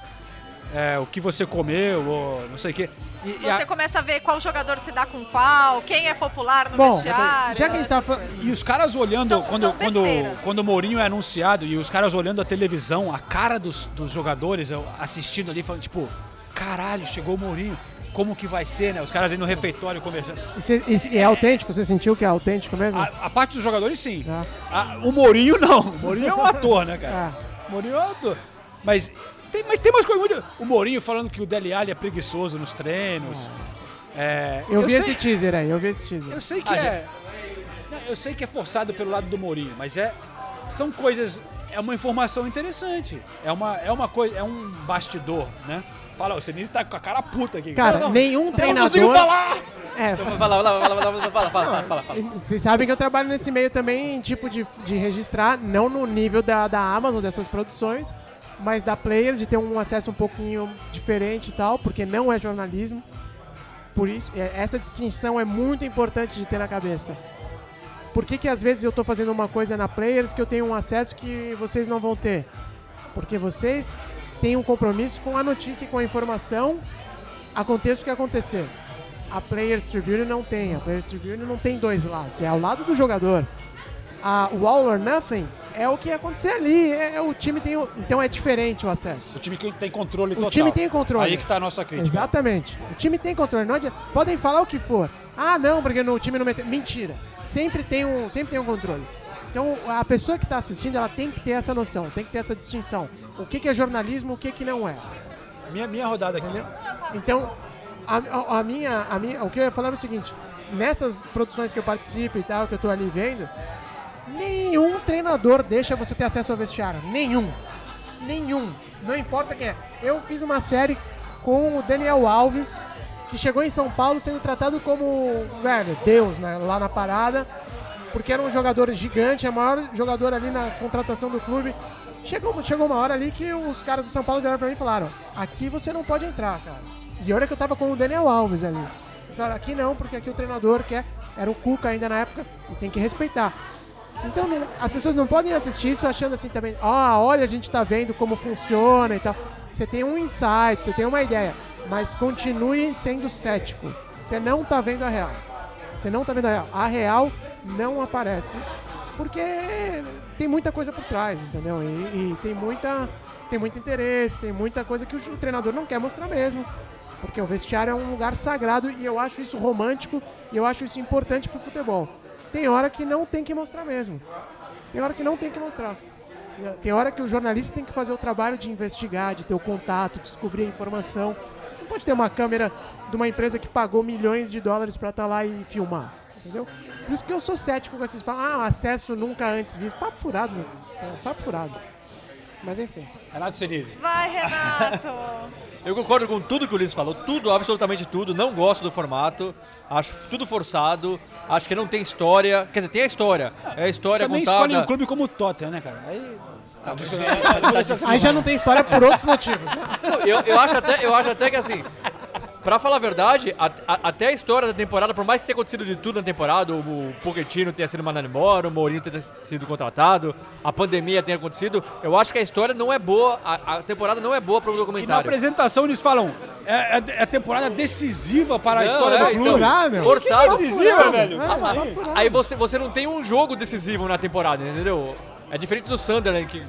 é, o que você comeu ou não sei o quê. E- e a- Você começa a ver qual jogador se dá com qual, quem é popular no Bom, vestiário. já que a gente tá falando-. E os caras olhando, São- quando, são quando, quando o Mourinho é anunciado, e os caras olhando a televisão, a cara dos, dos jogadores assistindo ali, falando, tipo, caralho, chegou o Mourinho, como que vai ser, né? Os caras aí no refeitório conversando. E, cê- e- e é autêntico? Você sentiu que é autêntico mesmo? A, a parte dos jogadores, sim. Ah. A- o Mourinho, não. O Mourinho é um ator, né, cara? Ah. O Mourinho é um ator. Mas tem, mas tem umas coisas muito... O Mourinho falando que o Dele Alli é preguiçoso nos treinos. É, Eu, vi sei- esse teaser aí, eu vi esse teaser. Eu sei que Ah, é. Não, Eu sei que é forçado pelo lado do Mourinho, mas é. São coisas. É uma informação interessante. É uma, é uma coisa. É um bastidor, né? Fala, o Sinistro tá com a cara puta aqui. Cara, Não, não, nenhum eu treinador. Não consigo falar! É, Então, vai lá, vai lá, fala, fala, fala, fala. Vocês sabem que eu trabalho nesse meio também, tipo, de, de registrar, não no nível da, da Amazon, dessas produções, mas da Players, de ter um acesso um pouquinho diferente e tal, porque não é jornalismo. Por isso, é- essa distinção é muito importante de ter na cabeça. Por que, que às vezes eu estou fazendo uma coisa na Players que eu tenho um acesso que vocês não vão ter? Porque vocês têm um compromisso com a notícia e com a informação, aconteça o que acontecer. A Players Tribune não tem. A Players Tribune não tem dois lados. É ao lado do jogador. A, o All or Nothing é o que acontecer ali. É, é o time tem. o- então é diferente o acesso. O time que tem controle O total. time tem controle. Aí que tá a nossa crítica. Exatamente. O time tem controle. Não adianta. Podem falar o que for. Ah, não, porque no, o time não meteu. Mentira. Sempre tem um, sempre tem um controle. Então a pessoa que está assistindo, ela tem que ter essa noção, tem que ter essa distinção. O que, que é jornalismo, o que, que não é. Minha, minha rodada aqui. Entendeu? Então, a, a- a minha, a minha, o que eu ia falar é o seguinte: nessas produções que eu participo e tal, que eu tô ali vendo, nenhum treinador deixa você ter acesso ao vestiário. Nenhum. Nenhum. Não importa quem é. Eu fiz uma série com o Daniel Alves, que chegou em São Paulo sendo tratado como, velho, Deus, né, lá na parada, porque era um jogador gigante, é o maior jogador ali na contratação do clube. Chegou, chegou uma hora ali que os caras do São Paulo viraram pra mim e falaram: aqui você não pode entrar, cara. E olha que eu tava com o Daniel Alves ali. Falaram, aqui não, porque aqui o treinador quer. Era o Cuca ainda na época, e tem que respeitar. Então não- as pessoas não podem assistir isso achando assim também, ah, olha, a gente tá vendo como funciona e tal. Você tem um insight, você tem uma ideia, mas continue sendo cético. Você não tá vendo a real. Você não tá vendo a real. A real não aparece porque tem muita coisa por trás, entendeu? E, e tem muita tem muito interesse, tem muita coisa que o, o treinador não quer mostrar mesmo. Porque o vestiário é um lugar sagrado e eu acho isso romântico e eu acho isso importante pro futebol. Tem hora que não tem que mostrar mesmo. Tem hora que não tem que mostrar. Tem hora que o jornalista tem que fazer o trabalho de investigar, de ter o contato, descobrir a informação. Não pode ter uma câmera de uma empresa que pagou milhões de dólares para estar lá e filmar. Entendeu? Por isso que eu sou cético com esses papos. Ah, acesso nunca antes visto. Papo furado. é, Papo furado. Mas enfim. Renato Senise. Vai, Renato! Eu concordo com tudo que o Ulisses falou, tudo, absolutamente tudo. Não gosto do formato, acho tudo forçado, acho que não tem história. Quer dizer, tem a história. É a história Também contada. escolhe um clube como o Tottenham, né, cara? Aí... Aí já não tem história por outros motivos. né? Eu, eu, acho até, eu acho até que assim, pra falar a verdade, a- a- até a história da temporada, por mais que tenha acontecido de tudo na temporada, o, o Pochettino tenha sido mandado embora, o Mourinho tenha sido contratado, a pandemia tenha acontecido, eu acho que a história não é boa, a, a temporada não é boa para o E na documentário. apresentação eles falam, é, é, é temporada decisiva para a Não, história é, do clube. então, Forçado. Que decisiva, velho. Ah, Aí você, você não tem um jogo decisivo na temporada, entendeu? É diferente do Sunderland, que,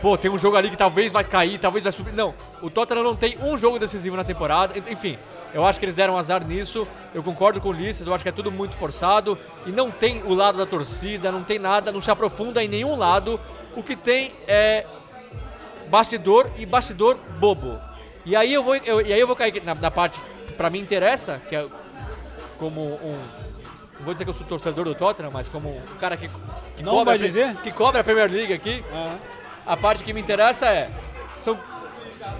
pô, tem um jogo ali que talvez vai cair, talvez vai subir. Não, o Tottenham não tem um jogo decisivo na temporada. Enfim, eu acho que eles deram azar nisso. Eu concordo com o Ulisses, eu acho que é tudo muito forçado. E não tem o lado da torcida, não tem nada, não se aprofunda em nenhum lado. O que tem é bastidor e bastidor bobo. E aí eu vou, eu- e aí eu vou cair na, na parte que pra mim interessa, que é como um. Não vou dizer que eu sou torcedor do Tottenham, mas como um cara que, que Não cobra vai dizer? que cobra a Premier League aqui. A parte que me interessa é são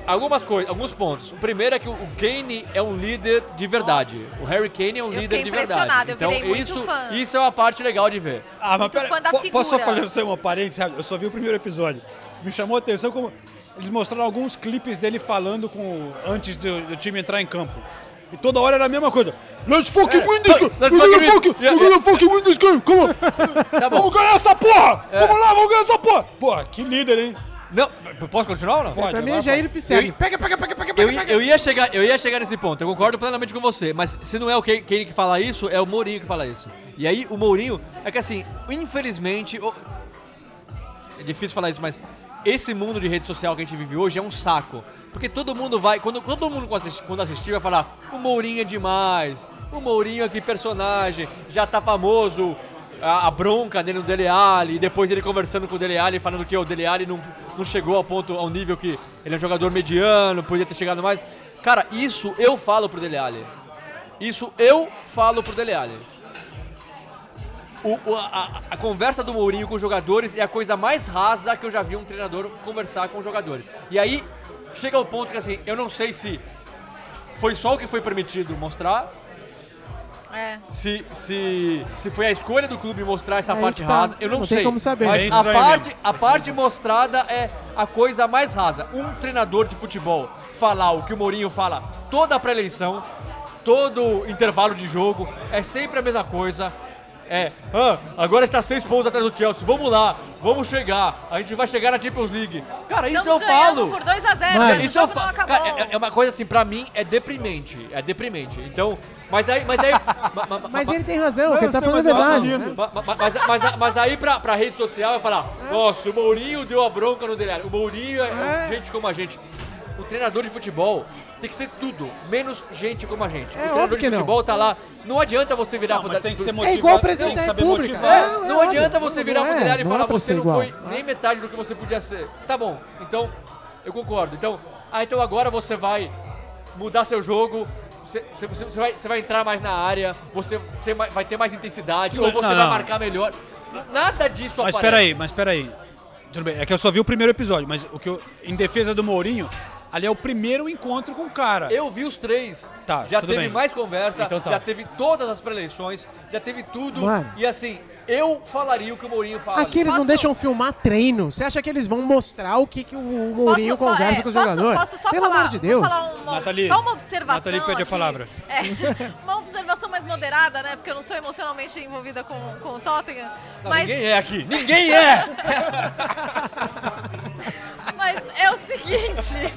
algumas coisas, alguns pontos. O primeiro é que o Kane é um líder de verdade. O Harry Kane é um Eu líder de verdade. eu Então virei muito isso, fã. isso é uma parte legal de ver. Ah, mas pera, fã da po- figura. posso só fazer você uma parênteses? sabe? Eu só vi o primeiro episódio. Me chamou a atenção como eles mostraram alguns clipes dele falando com antes do, do time entrar em campo. E toda hora era a mesma coisa. Let's fucking É, win this game! let's We're gonna fucking, Yeah, yeah. fucking win this game! Come on! Tá bom. Vamos ganhar essa porra! É. Vamos lá, vamos ganhar essa porra! Porra, que líder, hein? Não, posso continuar ou não? Pode, Pra mim é Jair. Pisselli. Eu- Pega, pega, pega, pega, Eu, pega, eu ia chegar, eu ia chegar nesse ponto, eu concordo plenamente com você, mas se não é o Kane Kane que fala isso, é o Mourinho que fala isso. E aí o Mourinho, é que assim, infelizmente, o- é difícil falar isso, mas esse mundo de rede social que a gente vive hoje é um saco. Porque todo mundo vai, quando todo mundo quando assistir, quando assistir vai falar, o Mourinho é demais, o Mourinho é que personagem, já tá famoso, a, a bronca dele no Dele Alli, e depois ele conversando com o Dele Alli, falando que o Dele Alli não, não chegou ao ponto, ao nível que ele é um jogador mediano, podia ter chegado mais. Cara, isso eu falo pro Dele Alli. Isso eu falo pro Dele Alli. O- o- a, a conversa do Mourinho com os jogadores é a coisa mais rasa que eu já vi um treinador conversar com os jogadores. E aí chega o ponto que assim, eu não sei se foi só o que foi permitido mostrar, É. se, se, se foi a escolha do clube mostrar essa Aí parte tá. rasa, eu não, Não tem sei. como saber. Mas Bem a parte, a parte mostrada é a coisa mais rasa. Um treinador de futebol falar o que o Mourinho fala toda a pré-eleição, todo intervalo de jogo, é sempre a mesma coisa. É, ah, agora está seis pontos atrás do Chelsea, vamos lá, vamos chegar, a gente vai chegar na Champions League. Cara, isso eu Estamos falo. por 2 a 0 Mano, esse Isso eu falo. Cara, é, é uma coisa assim, pra mim, é deprimente. É deprimente. Então, mas aí. Mas aí. ma- ma- ma- Mas ma- ele tem razão, ele tá falando é verdade. ma- Mas, mas, mas aí pra, pra rede social vai falar: Nossa, o Mourinho deu a bronca no Dele O Mourinho é, É. gente como a gente. O treinador de futebol tem que ser tudo, menos gente como a gente. o treinador de que não. futebol tá lá. Não adianta você virar Não, pro tem que ser motivado. É igual o tem presidente que da saber República. motivar. É, Não, não é adianta óbvio. você Não virar pro é, Dele e falar é você não igual. foi nem metade do que você podia ser. Tá bom, então eu concordo. Então, ah, então agora você vai mudar seu jogo. Você, você- você- vai, você vai entrar mais na área, você ter vai ter mais intensidade, ou você não, vai não. marcar melhor. Nada disso Mas aparece. peraí, mas peraí. Tudo bem, é que eu só vi o primeiro episódio, mas o que eu, em defesa do Mourinho, ali é o primeiro encontro com o cara. Eu vi os três. Tá, já tudo teve bem. mais conversa, Então tá. já teve todas as pré-eleições, já teve tudo. Mano. E assim, eu falaria o que o Mourinho fala. Aqui eles não deixam filmar treino. Você acha que eles vão mostrar o que, que o Mourinho Posso- conversa é, com os posso- jogadores? Posso só Pelo falar, amor de Deus. Vou falar uma, Nathalie, só uma observação Nathalie pede a palavra. É, uma observação mais moderada, né? Porque eu não sou emocionalmente envolvida com, com o Tottenham. Não, mas, Ninguém é aqui. Ninguém é! mas é o seguinte.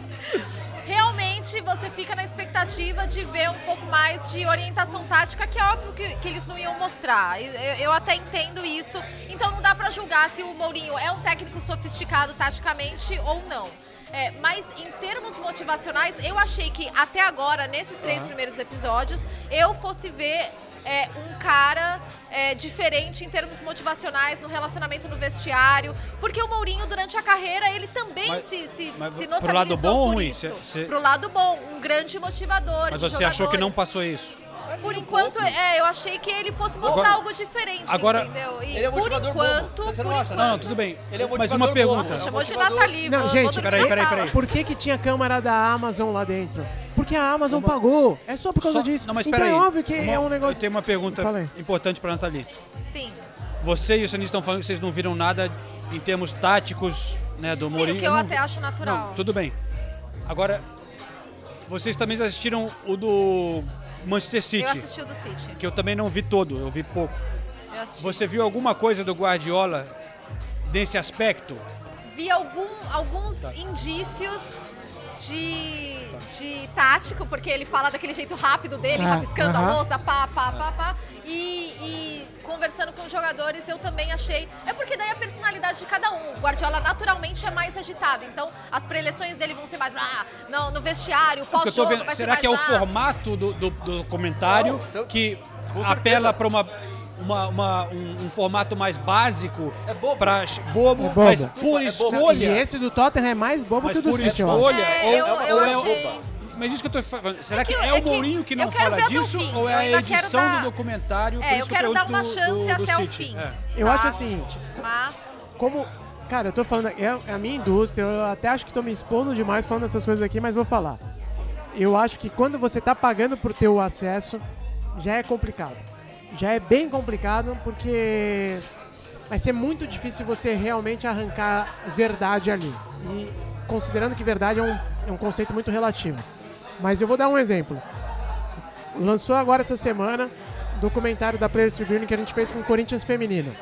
Realmente você fica na expectativa de ver um pouco mais de orientação tática, que é óbvio que, que eles não iam mostrar. Eu, eu- até entendo isso. Então não dá pra julgar se o Mourinho é um técnico sofisticado taticamente ou não. É, mas em termos motivacionais, eu achei que até agora, nesses três primeiros episódios, eu fosse ver é, um cara é, diferente em termos motivacionais no relacionamento no vestiário. Porque o Mourinho, durante a carreira, ele também Mas- se, se, mas se pro notabilizou lado bom ou por ruim? isso. Cê- cê- Pro lado bom, um grande motivador. Mas você achou que não jogadores. passou isso? Por enquanto, é, eu achei que ele fosse mostrar Agora- algo diferente, agora- entendeu? E Ele é um por motivador enquanto, bobo. Você por não acha, enquanto. Não, tudo bem. Ele é um Mas uma bom. pergunta. Nossa, chamou de. Nathalie. Não, vou- gente, vou dormir peraí, na peraí, sala. peraí. Por que, que tinha câmera da Amazon lá dentro? Porque a Amazon pagou. É só por causa Só- disso. Não, mas então peraí. é óbvio que Uma- é um Eu negócio. tenho uma pergunta Fala aí. importante pra Nathalie. Sim. Você e o Sanis estão falando que vocês não viram nada em termos táticos né, do Sim, Mourinho. o que eu não até vi- acho natural. Não, tudo bem. Agora, vocês também assistiram o do Manchester City, Eu assisti o do City. que eu também não vi todo, eu vi pouco. Eu assisti. Você viu alguma coisa do Guardiola nesse aspecto? Vi algum, alguns Tá. indícios de, de tático, porque ele fala daquele jeito rápido dele, Ah, rabiscando aham. a louça, pá, pá, pá, pá. E, e conversando com os jogadores, eu também achei. É porque daí a personalidade de cada um. O Guardiola naturalmente é mais agitado. Então, as preleções dele vão ser mais. Ah, não, no vestiário, pós-jogo. vendo, vai ser será mais que é o formato do, do, do comentário então- que apela para uma, uma, uma- um, um formato mais básico? É bobo. Pra, bobo, É bobo. mas por É bobo. escolha. E esse do Tottenham é mais bobo Mas que o do por City, eu escolha. É, ou, eu- ou eu é achei. Mas isso que eu tô falando, será que que eu- é, é o Mourinho que não eu quero fala disso? fim. Ou é Eu a edição dar- do documentário? É, eu que quero dar pergunto uma do- chance do- do até o fim. É. Eu Tá. acho o seguinte, Mas. como. Cara, eu tô falando. É é a minha indústria, eu até acho que tô me expondo demais falando essas coisas aqui, mas vou falar. Eu acho que quando você tá pagando por ter o acesso, já é complicado. Já é bem complicado, porque vai ser muito difícil você realmente arrancar verdade ali. E considerando que verdade é um, é um conceito muito relativo. Mas eu vou dar um exemplo. Lançou agora essa semana documentário da Players Tribune que a gente fez com o Corinthians Feminino.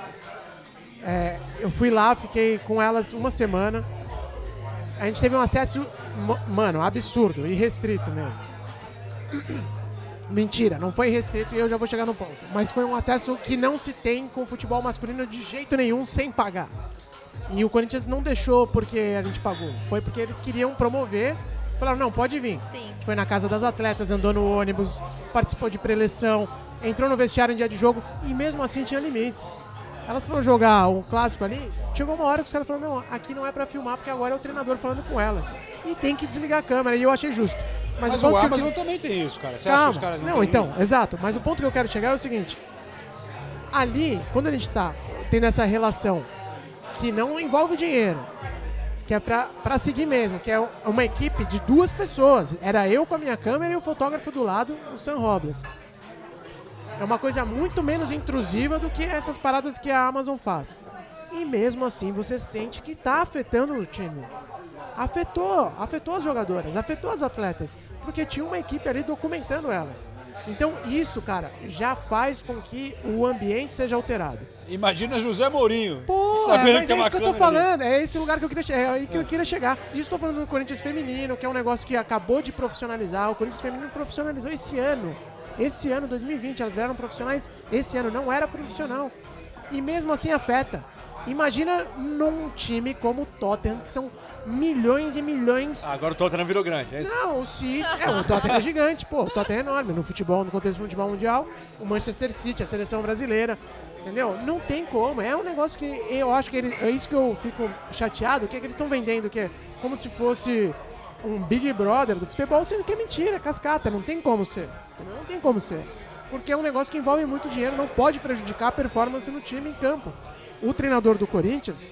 É, eu fui lá, fiquei com elas uma semana. A gente teve um acesso, mano, absurdo, irrestrito mesmo. Mentira, não foi restrito e eu já vou chegar no ponto. Mas foi um acesso que não se tem com o futebol masculino de jeito nenhum sem pagar. E o Corinthians não deixou porque a gente pagou. Foi porque eles queriam promover. Falaram, não, pode vir. Sim. Foi na casa das atletas, andou no ônibus, participou de preleção, entrou no vestiário em dia de jogo e mesmo assim tinha limites. Elas foram jogar um clássico ali, chegou uma hora que os caras falaram, não, aqui não é pra filmar porque agora é o treinador falando com elas. E tem que desligar a câmera, e eu achei justo. Mas, Mas o o que Amazon quis- também tem isso, cara. Você acha que Calma. os caras não, não, então, exato. Mas o ponto que eu quero chegar é o seguinte. Ali, quando a gente tá tendo essa relação que não envolve dinheiro, que é pra, pra seguir mesmo, que é um- uma equipe de duas pessoas. Era eu com a minha câmera e o fotógrafo do lado, o Sam Robles. É uma coisa muito menos intrusiva do que essas paradas que a Amazon faz. E mesmo assim você sente que tá afetando o time. Afetou, afetou as jogadoras, afetou as atletas, porque tinha uma equipe ali documentando elas. Então isso, cara, já faz com que o ambiente seja alterado. Imagina José Mourinho. Pô, sabendo mas que é é isso que eu tô câmera ali. falando, é esse lugar que eu queria chegar, é aí que eu queria chegar. Isso tô falando do Corinthians feminino, que é um negócio que acabou de profissionalizar. O Corinthians feminino profissionalizou esse ano. Esse ano, 2020, elas vieram profissionais. Esse ano não era profissional. E mesmo assim afeta. Imagina num time como o Tottenham, que são milhões e milhões Ah, agora o Tottenham virou grande, é isso? não, o City. É, o Tottenham é gigante, pô. O Tottenham é enorme. No futebol, no contexto do futebol mundial, o Manchester City, a seleção brasileira. Entendeu? Não tem como. É um negócio que eu acho que eles. É isso que eu fico chateado, que, é que eles estão vendendo, que é como se fosse um Big Brother do futebol, sendo que é mentira, é cascata. Não tem como ser. Não tem como ser. Porque é um negócio que envolve muito dinheiro, não pode prejudicar a performance no time em campo. O treinador do Corinthians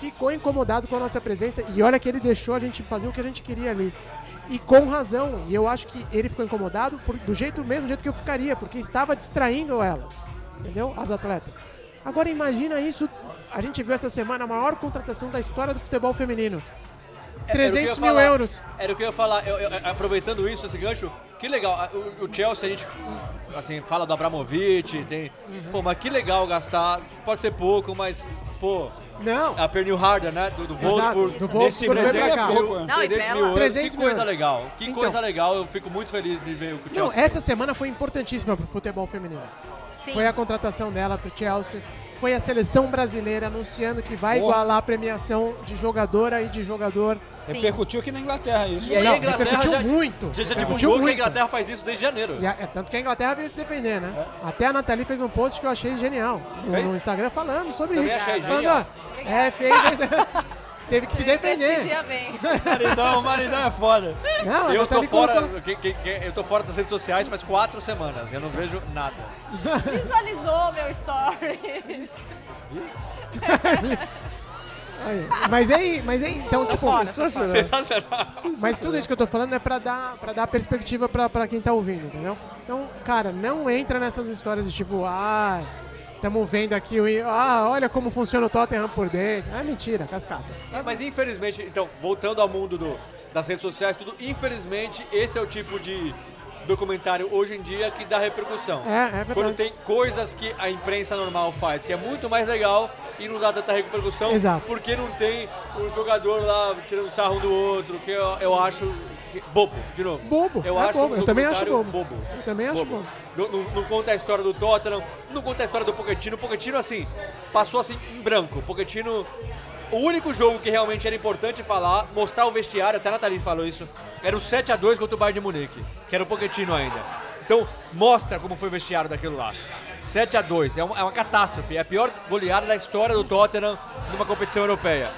ficou incomodado com a nossa presença e olha que ele deixou a gente fazer o que a gente queria ali. E com razão. E eu acho que ele ficou incomodado por- do jeito mesmo jeito que eu ficaria, porque estava distraindo elas, entendeu? As atletas. Agora imagina isso. A gente viu essa semana a maior contratação da história do futebol feminino. É, Era o que eu ia 300 mil falar. euros. Era o que eu ia falar. Eu- eu- aproveitando isso, esse gancho, que legal. O, o Chelsea, a gente assim, fala do Abramovich, tem. Pô, mas que legal gastar. Pode ser pouco, mas, pô. Não. A Pernil Harder, né? Do, do Wolfsburg. do Wolfsburg veio pra cá. mil, Não, e 300 pela- mil euros. 300 que mil coisa euros. legal. Que Então. coisa legal. Eu fico muito feliz de ver o que o Não, Chelsea. essa semana foi importantíssima pro futebol feminino. Sim. Foi a contratação dela pro Chelsea. Foi a seleção brasileira anunciando que vai Boa. igualar a premiação de jogadora e de jogador. Repercutiu aqui na Inglaterra isso. E aí Não, a Inglaterra repercutiu já, muito. já, já divulgou que a muito. Inglaterra faz isso desde janeiro. E a- é tanto que a Inglaterra veio se defender, né? Até a Nathalie fez um post que eu achei genial no, no Instagram falando sobre Também isso. achei Falando, ó, é, fez, teve que se defender. Maridão, maridão é foda. Não, Eu tô, fora, colocou- que- que- que- eu tô fora das redes sociais faz quatro semanas. Eu não vejo nada. Visualizou meu story. Mas aí, mas aí, então, tipo, Sensacional. Mas tudo isso que eu tô falando é pra dar, pra dar perspectiva pra, pra quem tá ouvindo, entendeu? Então, cara, não entra nessas histórias de tipo, ah, estamos vendo aqui, o, ah, olha como funciona o Tottenham por dentro. É mentira, cascata. É, mas infelizmente, então, voltando ao mundo do- das redes sociais, tudo, infelizmente, esse é o tipo de documentário hoje em dia que dá repercussão. É, é verdade. Quando tem coisas que a imprensa normal faz, que é muito mais legal e não dá tanta repercussão, Exato. porque não tem o jogador lá tirando sarro um do outro, que eu, eu acho bobo, de novo. Bobo, Eu é acho bobo, um eu também acho documentário bobo. Eu também acho bobo. Não, não- não conta a história do Tottenham, não conta a história do Pochettino. O Pochettino, assim, passou assim em branco. O Pochettino, o único jogo que realmente era importante falar, mostrar o vestiário, até a Nathalie falou isso, era o 7x2 contra o Bayern de Munique, que era o Pochettino ainda. Então, mostra como foi o vestiário daquilo lá. 7x2, é uma, é uma catástrofe. É a pior goleada da história do Tottenham numa competição europeia.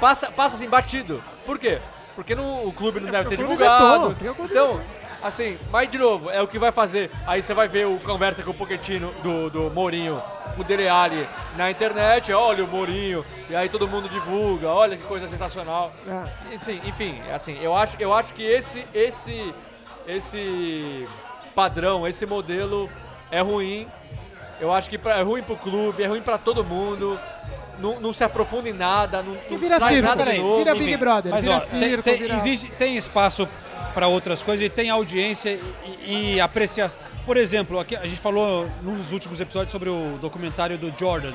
Passa, passa assim, batido. Por quê? Porque no, o clube não deve ter divulgado. Então, assim, mas de novo, é o que vai fazer. Aí você vai ver o conversa com o Pochettino do, do Mourinho, o Dele Alli na internet, olha o Mourinho, e aí todo mundo divulga, olha que coisa sensacional. É. E, sim, enfim, assim, eu acho, eu acho que esse, esse, esse padrão, esse modelo é ruim. Eu acho que pra- é ruim pro clube, é ruim pra todo mundo. Não, não se aprofunda em nada, não, não vira traz circo, nada peraí, novo. vira Big Brother, Mas, vira ó, tem- circo, tem, vira... existe, tem espaço para outras coisas e tem audiência e, e apreciação. Por exemplo, aqui, a gente falou nos últimos episódios sobre o documentário do Jordan,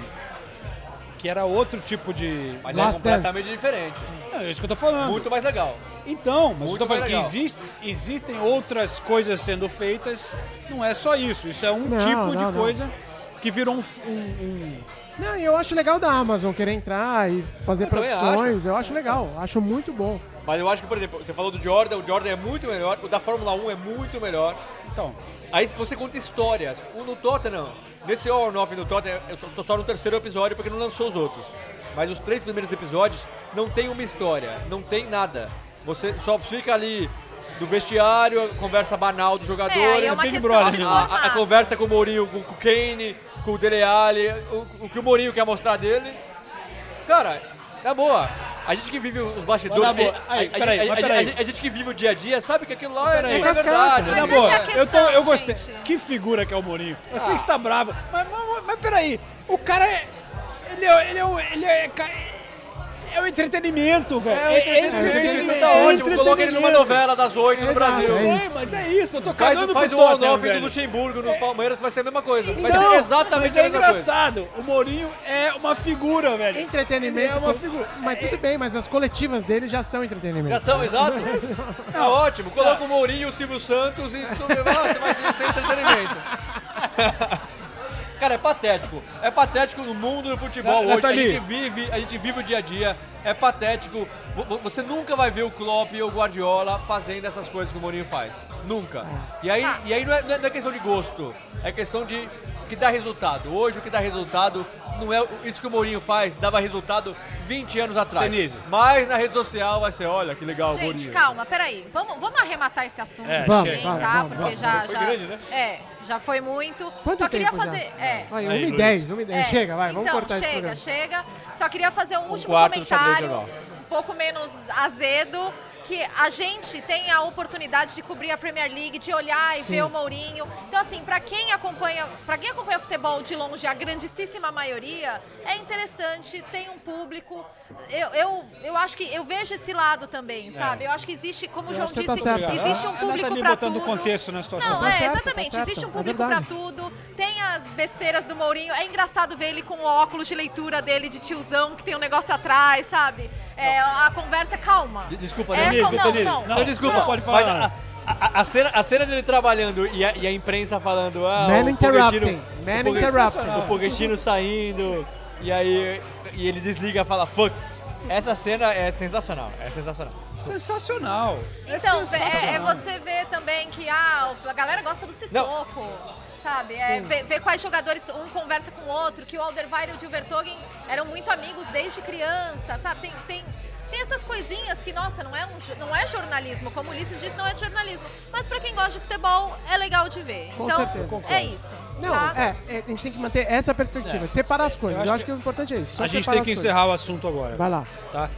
que era outro tipo de. Mas é completamente diferente. É isso que eu tô falando. Muito mais legal. Então, mas Muito eu tô falando mais que existe, existem outras coisas sendo feitas, não é só isso. Isso é um Não, tipo não, de não. coisa que virou um. um- um- Não, e eu acho legal da Amazon querer entrar e fazer Eu produções. Eu acho legal, acho muito bom. Mas eu acho que, por exemplo, você falou do Jordan, o Jordan é muito melhor, o da Fórmula 1 é muito melhor. Então. Aí você conta histórias. O no Tottenham, nesse and Off do Tottenham, eu tô só no terceiro episódio porque não lançou os outros. Mas os três primeiros episódios não tem uma história, não tem nada. Você só fica ali do vestiário, a conversa banal dos jogadores. É, é uma Big Brother. a, a- conversa com o Mourinho, com, com o Kane, com o Dele Alli, o, o que o Mourinho quer mostrar dele. Cara, na boa. A gente que vive os bastidores. Mas boa, a- aí, a- peraí, a- mas a- peraí. a- a- a gente que vive o dia a dia sabe que aquilo lá é, Peraí. é verdade. Na né? boa, essa é a eu, tô, eu questão, gostei. gente. Que figura que é o Mourinho. Eu sei Ah. que você tá bravo, mas, mas, mas peraí, o cara é. Ele é. Ele é, ele é, ca- é um entretenimento, velho. É um entretenimento, tá ótimo. Coloca ele numa novela das oito no Brasil. Eu sei, mas é isso, eu tô Faz, cagando faz o pro Tottenham, on-off do. Luxemburgo no Palmeiras, vai ser a mesma coisa. Vai Não, ser exatamente mas é a mesma coisa. engraçado. O Mourinho é uma figura, velho. Entretenimento. Ele é uma figura. Mas tudo bem, mas as coletivas dele já são entretenimento. Já são, exato. Tá ótimo. Coloca o Mourinho, o Silvio Santos e tudo. Nossa, vai ser entretenimento. Cara, é patético. É patético no mundo do futebol Na- hoje. A Nathalie. gente, vive, a gente vive o dia a dia. É patético. Vo- vo- Você nunca vai ver o Klopp ou o Guardiola fazendo essas coisas que o Mourinho faz. Nunca. E aí, e aí é, não é- não é questão de gosto. É questão de que dá resultado. Hoje o que dá resultado não é o- isso que o Mourinho faz, dava resultado 20 anos atrás. Senise. Mas na rede social vai ser, olha que legal o Gente, Mourinho. calma, peraí. Vamos, vamos arrematar esse assunto É, também, chega. Vamos, tá? vamos, Porque vamos. já, grande, né? É, já foi muito. Quanto Só queria tempo já? fazer. É. Vai, Aí, 1 e Luiz. 10, 1 e 10. É, Chega, vai, vamos então, cortar esse chega, programa. chega. Só queria fazer um último quarto do xadrez comentário, um pouco menos azedo. Que a gente tem a oportunidade de cobrir a Premier League, de olhar e Sim. ver o Mourinho. Então, assim, para quem acompanha, para quem acompanha futebol de longe, a grandíssima maioria, é interessante, tem um público. Eu, eu, eu acho que eu vejo esse lado também, sabe? Eu acho que existe, como o João você disse, tá existe um A público para tudo. contexto na situação. Não, Tá é, certo, tá exatamente. certo, Existe um é público pra verdade. tudo. Tem as besteiras do Mourinho. É engraçado ver ele com o óculos de leitura dele de tiozão, que tem um negócio atrás, sabe? É, a conversa, calma. De- Desculpa, É, Denise, não, Denise. não. Não, desculpa, não, pode falar. Mas a, a- a cena, a cena dele trabalhando e a, e a imprensa falando. Ah, Man o interrupting. Man o interrupting. O Pochettino saindo. E aí e ele desliga e fala fuck. Essa cena é sensacional. É sensacional. Sensacional. É Então, é, sensacional. é você ver também que ah, a galera gosta do Sissoko, sabe? É, ver, ver quais jogadores um conversa com o outro, que o Alderweireld e o Vertogen eram muito amigos desde criança, sabe? Tem, tem, tem essas coisinhas que, nossa, não é, um, não é jornalismo, como o Ulisses disse, não é jornalismo. Mas pra quem gosta de futebol, é legal de ver. Com então, certeza. É isso. Não, tá? é, é, a gente tem que manter essa perspectiva, É. separar as coisas. Eu Eu acho acho, que... o importante é isso. só A gente tem que as coisas. encerrar o assunto agora. Vai lá. Tá?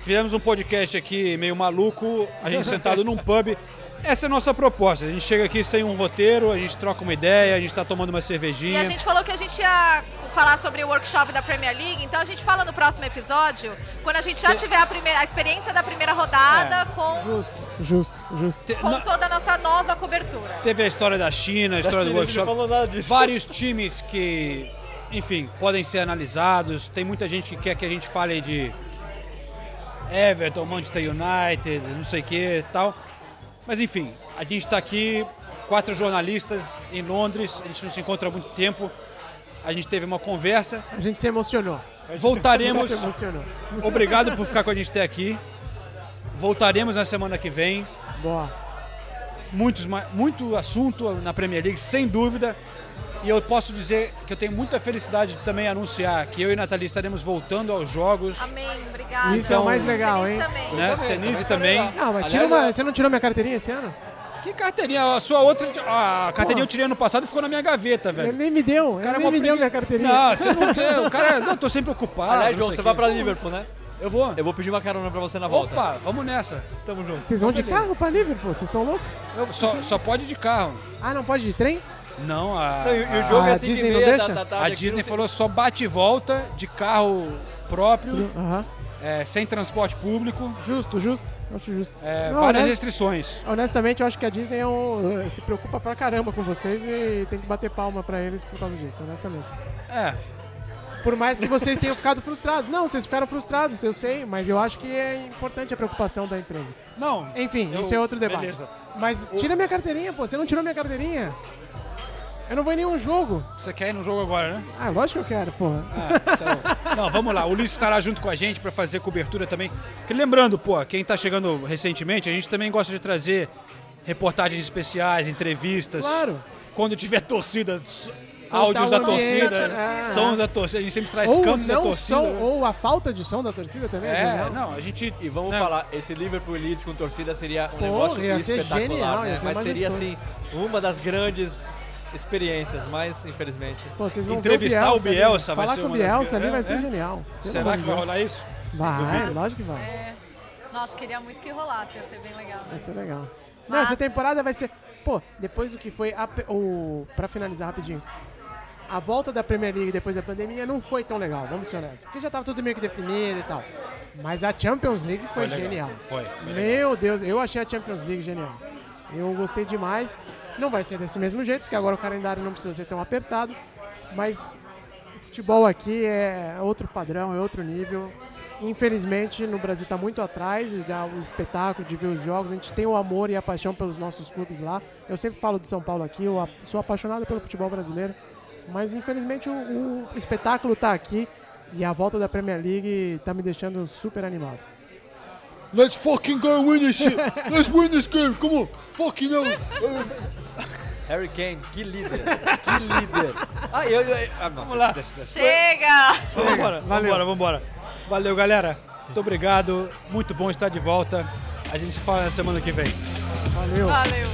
Fizemos um podcast aqui meio maluco, a gente sentado num pub. Essa é a nossa proposta. A gente chega aqui sem um roteiro, a gente troca uma ideia, a gente tá tomando uma E cervejinha. a gente falou que a gente ia falar sobre o workshop da Premier League, então a gente fala no próximo episódio, quando a gente já tiver a, primeira, a experiência da primeira rodada com, Justo, justo, justo. Com na- toda a nossa nova cobertura. Teve a história da China, a história China, do a gente não workshop. falou nada disso. Vários times que, enfim, podem ser analisados. Tem muita gente que quer que a gente fale de Everton, Manchester United, não sei o que e tal. Mas enfim, a gente está aqui, quatro jornalistas em Londres, a gente não se encontra há muito tempo. A gente teve uma conversa. A gente se emocionou. Voltaremos. Se emocionou. Obrigado por ficar com a gente até aqui. Voltaremos na semana que vem. Boa. Muitos, muito assunto na Premier League, sem dúvida. E eu posso dizer que eu tenho muita felicidade de também anunciar que eu e Nathalie estaremos voltando aos jogos. Amém, obrigada. Isso é o mais legal, Feliz hein? também. Né? Senise também. Não, mas Aliás, tira uma, é- você não tirou minha carteirinha esse ano? Que carteirinha? A sua outra. A carteirinha eu tirei ano passado e ficou na minha gaveta, Ele velho. nem me deu, O ele cara é nem uma me deu minha carteirinha. Não, você não tem. O cara. Não, tô sempre ocupado. Aliás, João, você vai pra Liverpool, né? Eu vou. Eu vou pedir uma carona pra você na volta. Opa, vamos nessa. Tamo junto. Vocês vão de carro pra Liverpool? Vocês estão loucos? Eu- só, só pode de carro. Ah, não pode de trem? Não, a. Não, e, e o jogo a é assim Disney não deixa? da, da tarde A Disney tem- falou só bate e volta de carro próprio, é, sem transporte público, Justo, justo. Acho justo. é, Não, várias né? restrições. Honestamente, eu acho que a Disney é um- se preocupa pra caramba com vocês e tem que bater palma pra eles por causa disso, honestamente. É, Por mais que vocês tenham ficado frustrados. Não, vocês ficaram frustrados, eu sei, mas eu acho que é importante a preocupação da empresa. não. Enfim, Eu- isso é outro debate. beleza. Mas tira minha carteirinha, pô. Você não tirou minha carteirinha? Eu não vou em nenhum jogo. Você quer ir no jogo agora, né? Ah, lógico que eu quero, porra. Ah, então- Não, vamos lá. O Ulisses estará junto com a gente para fazer cobertura também. Porque lembrando, pô, quem tá chegando recentemente, a gente também gosta de trazer reportagens especiais, entrevistas. Claro. Quando tiver torcida, áudios da torcida, é. sons da torcida. A gente sempre traz Ou cantos da torcida. som, ou a falta de som da torcida também. É, não, a gente. E vamos Não. falar, esse Liverpool Leeds com torcida seria um Pô, negócio ia ser espetacular, genial, né? ia ser Mas seria assim, uma das grandes experiências, mas infelizmente. Pô, vocês vão Entrevistar ver o Bielsa ali. vai Falar ser com o uma das Bielsa ali vai é, ser é. genial. Pelo Será que vai rolar isso? Vai, lógico que vai. É. Nossa, queria muito que rolasse, ia ser bem legal. Vai ser legal. Não, Mas- essa temporada vai ser. Pô, depois do que foi. A, o, pra finalizar rapidinho. A volta da Premier League depois da pandemia não foi tão legal, vamos ser honestos. Porque já tava tudo meio que definido e tal. Mas a Champions League foi, legal. genial. Foi, foi legal. Meu Deus, eu achei a Champions League genial. Eu gostei demais. Não vai ser desse mesmo jeito, porque agora o calendário não precisa ser tão apertado. Mas o futebol aqui é outro padrão, é outro nível. Infelizmente, no Brasil está muito atrás dá o espetáculo de ver os jogos. A gente tem o amor e a paixão pelos nossos clubes lá. Eu sempre falo de São Paulo aqui, eu sou apaixonado pelo futebol brasileiro. Mas infelizmente o, o espetáculo está aqui e a volta da Premier League está me deixando super animado. Let's fucking go win this shit. Let's win this game. Come on. Fucking hell. Harry Kane, que líder, que líder. Ah, eu, eu, ah, não. Vamos lá. Deixa, deixa. Chega! Vambora, Valeu. vambora, vambora. Valeu, galera. Muito obrigado. Muito bom estar de volta. A gente se fala na semana que vem. Valeu! Valeu!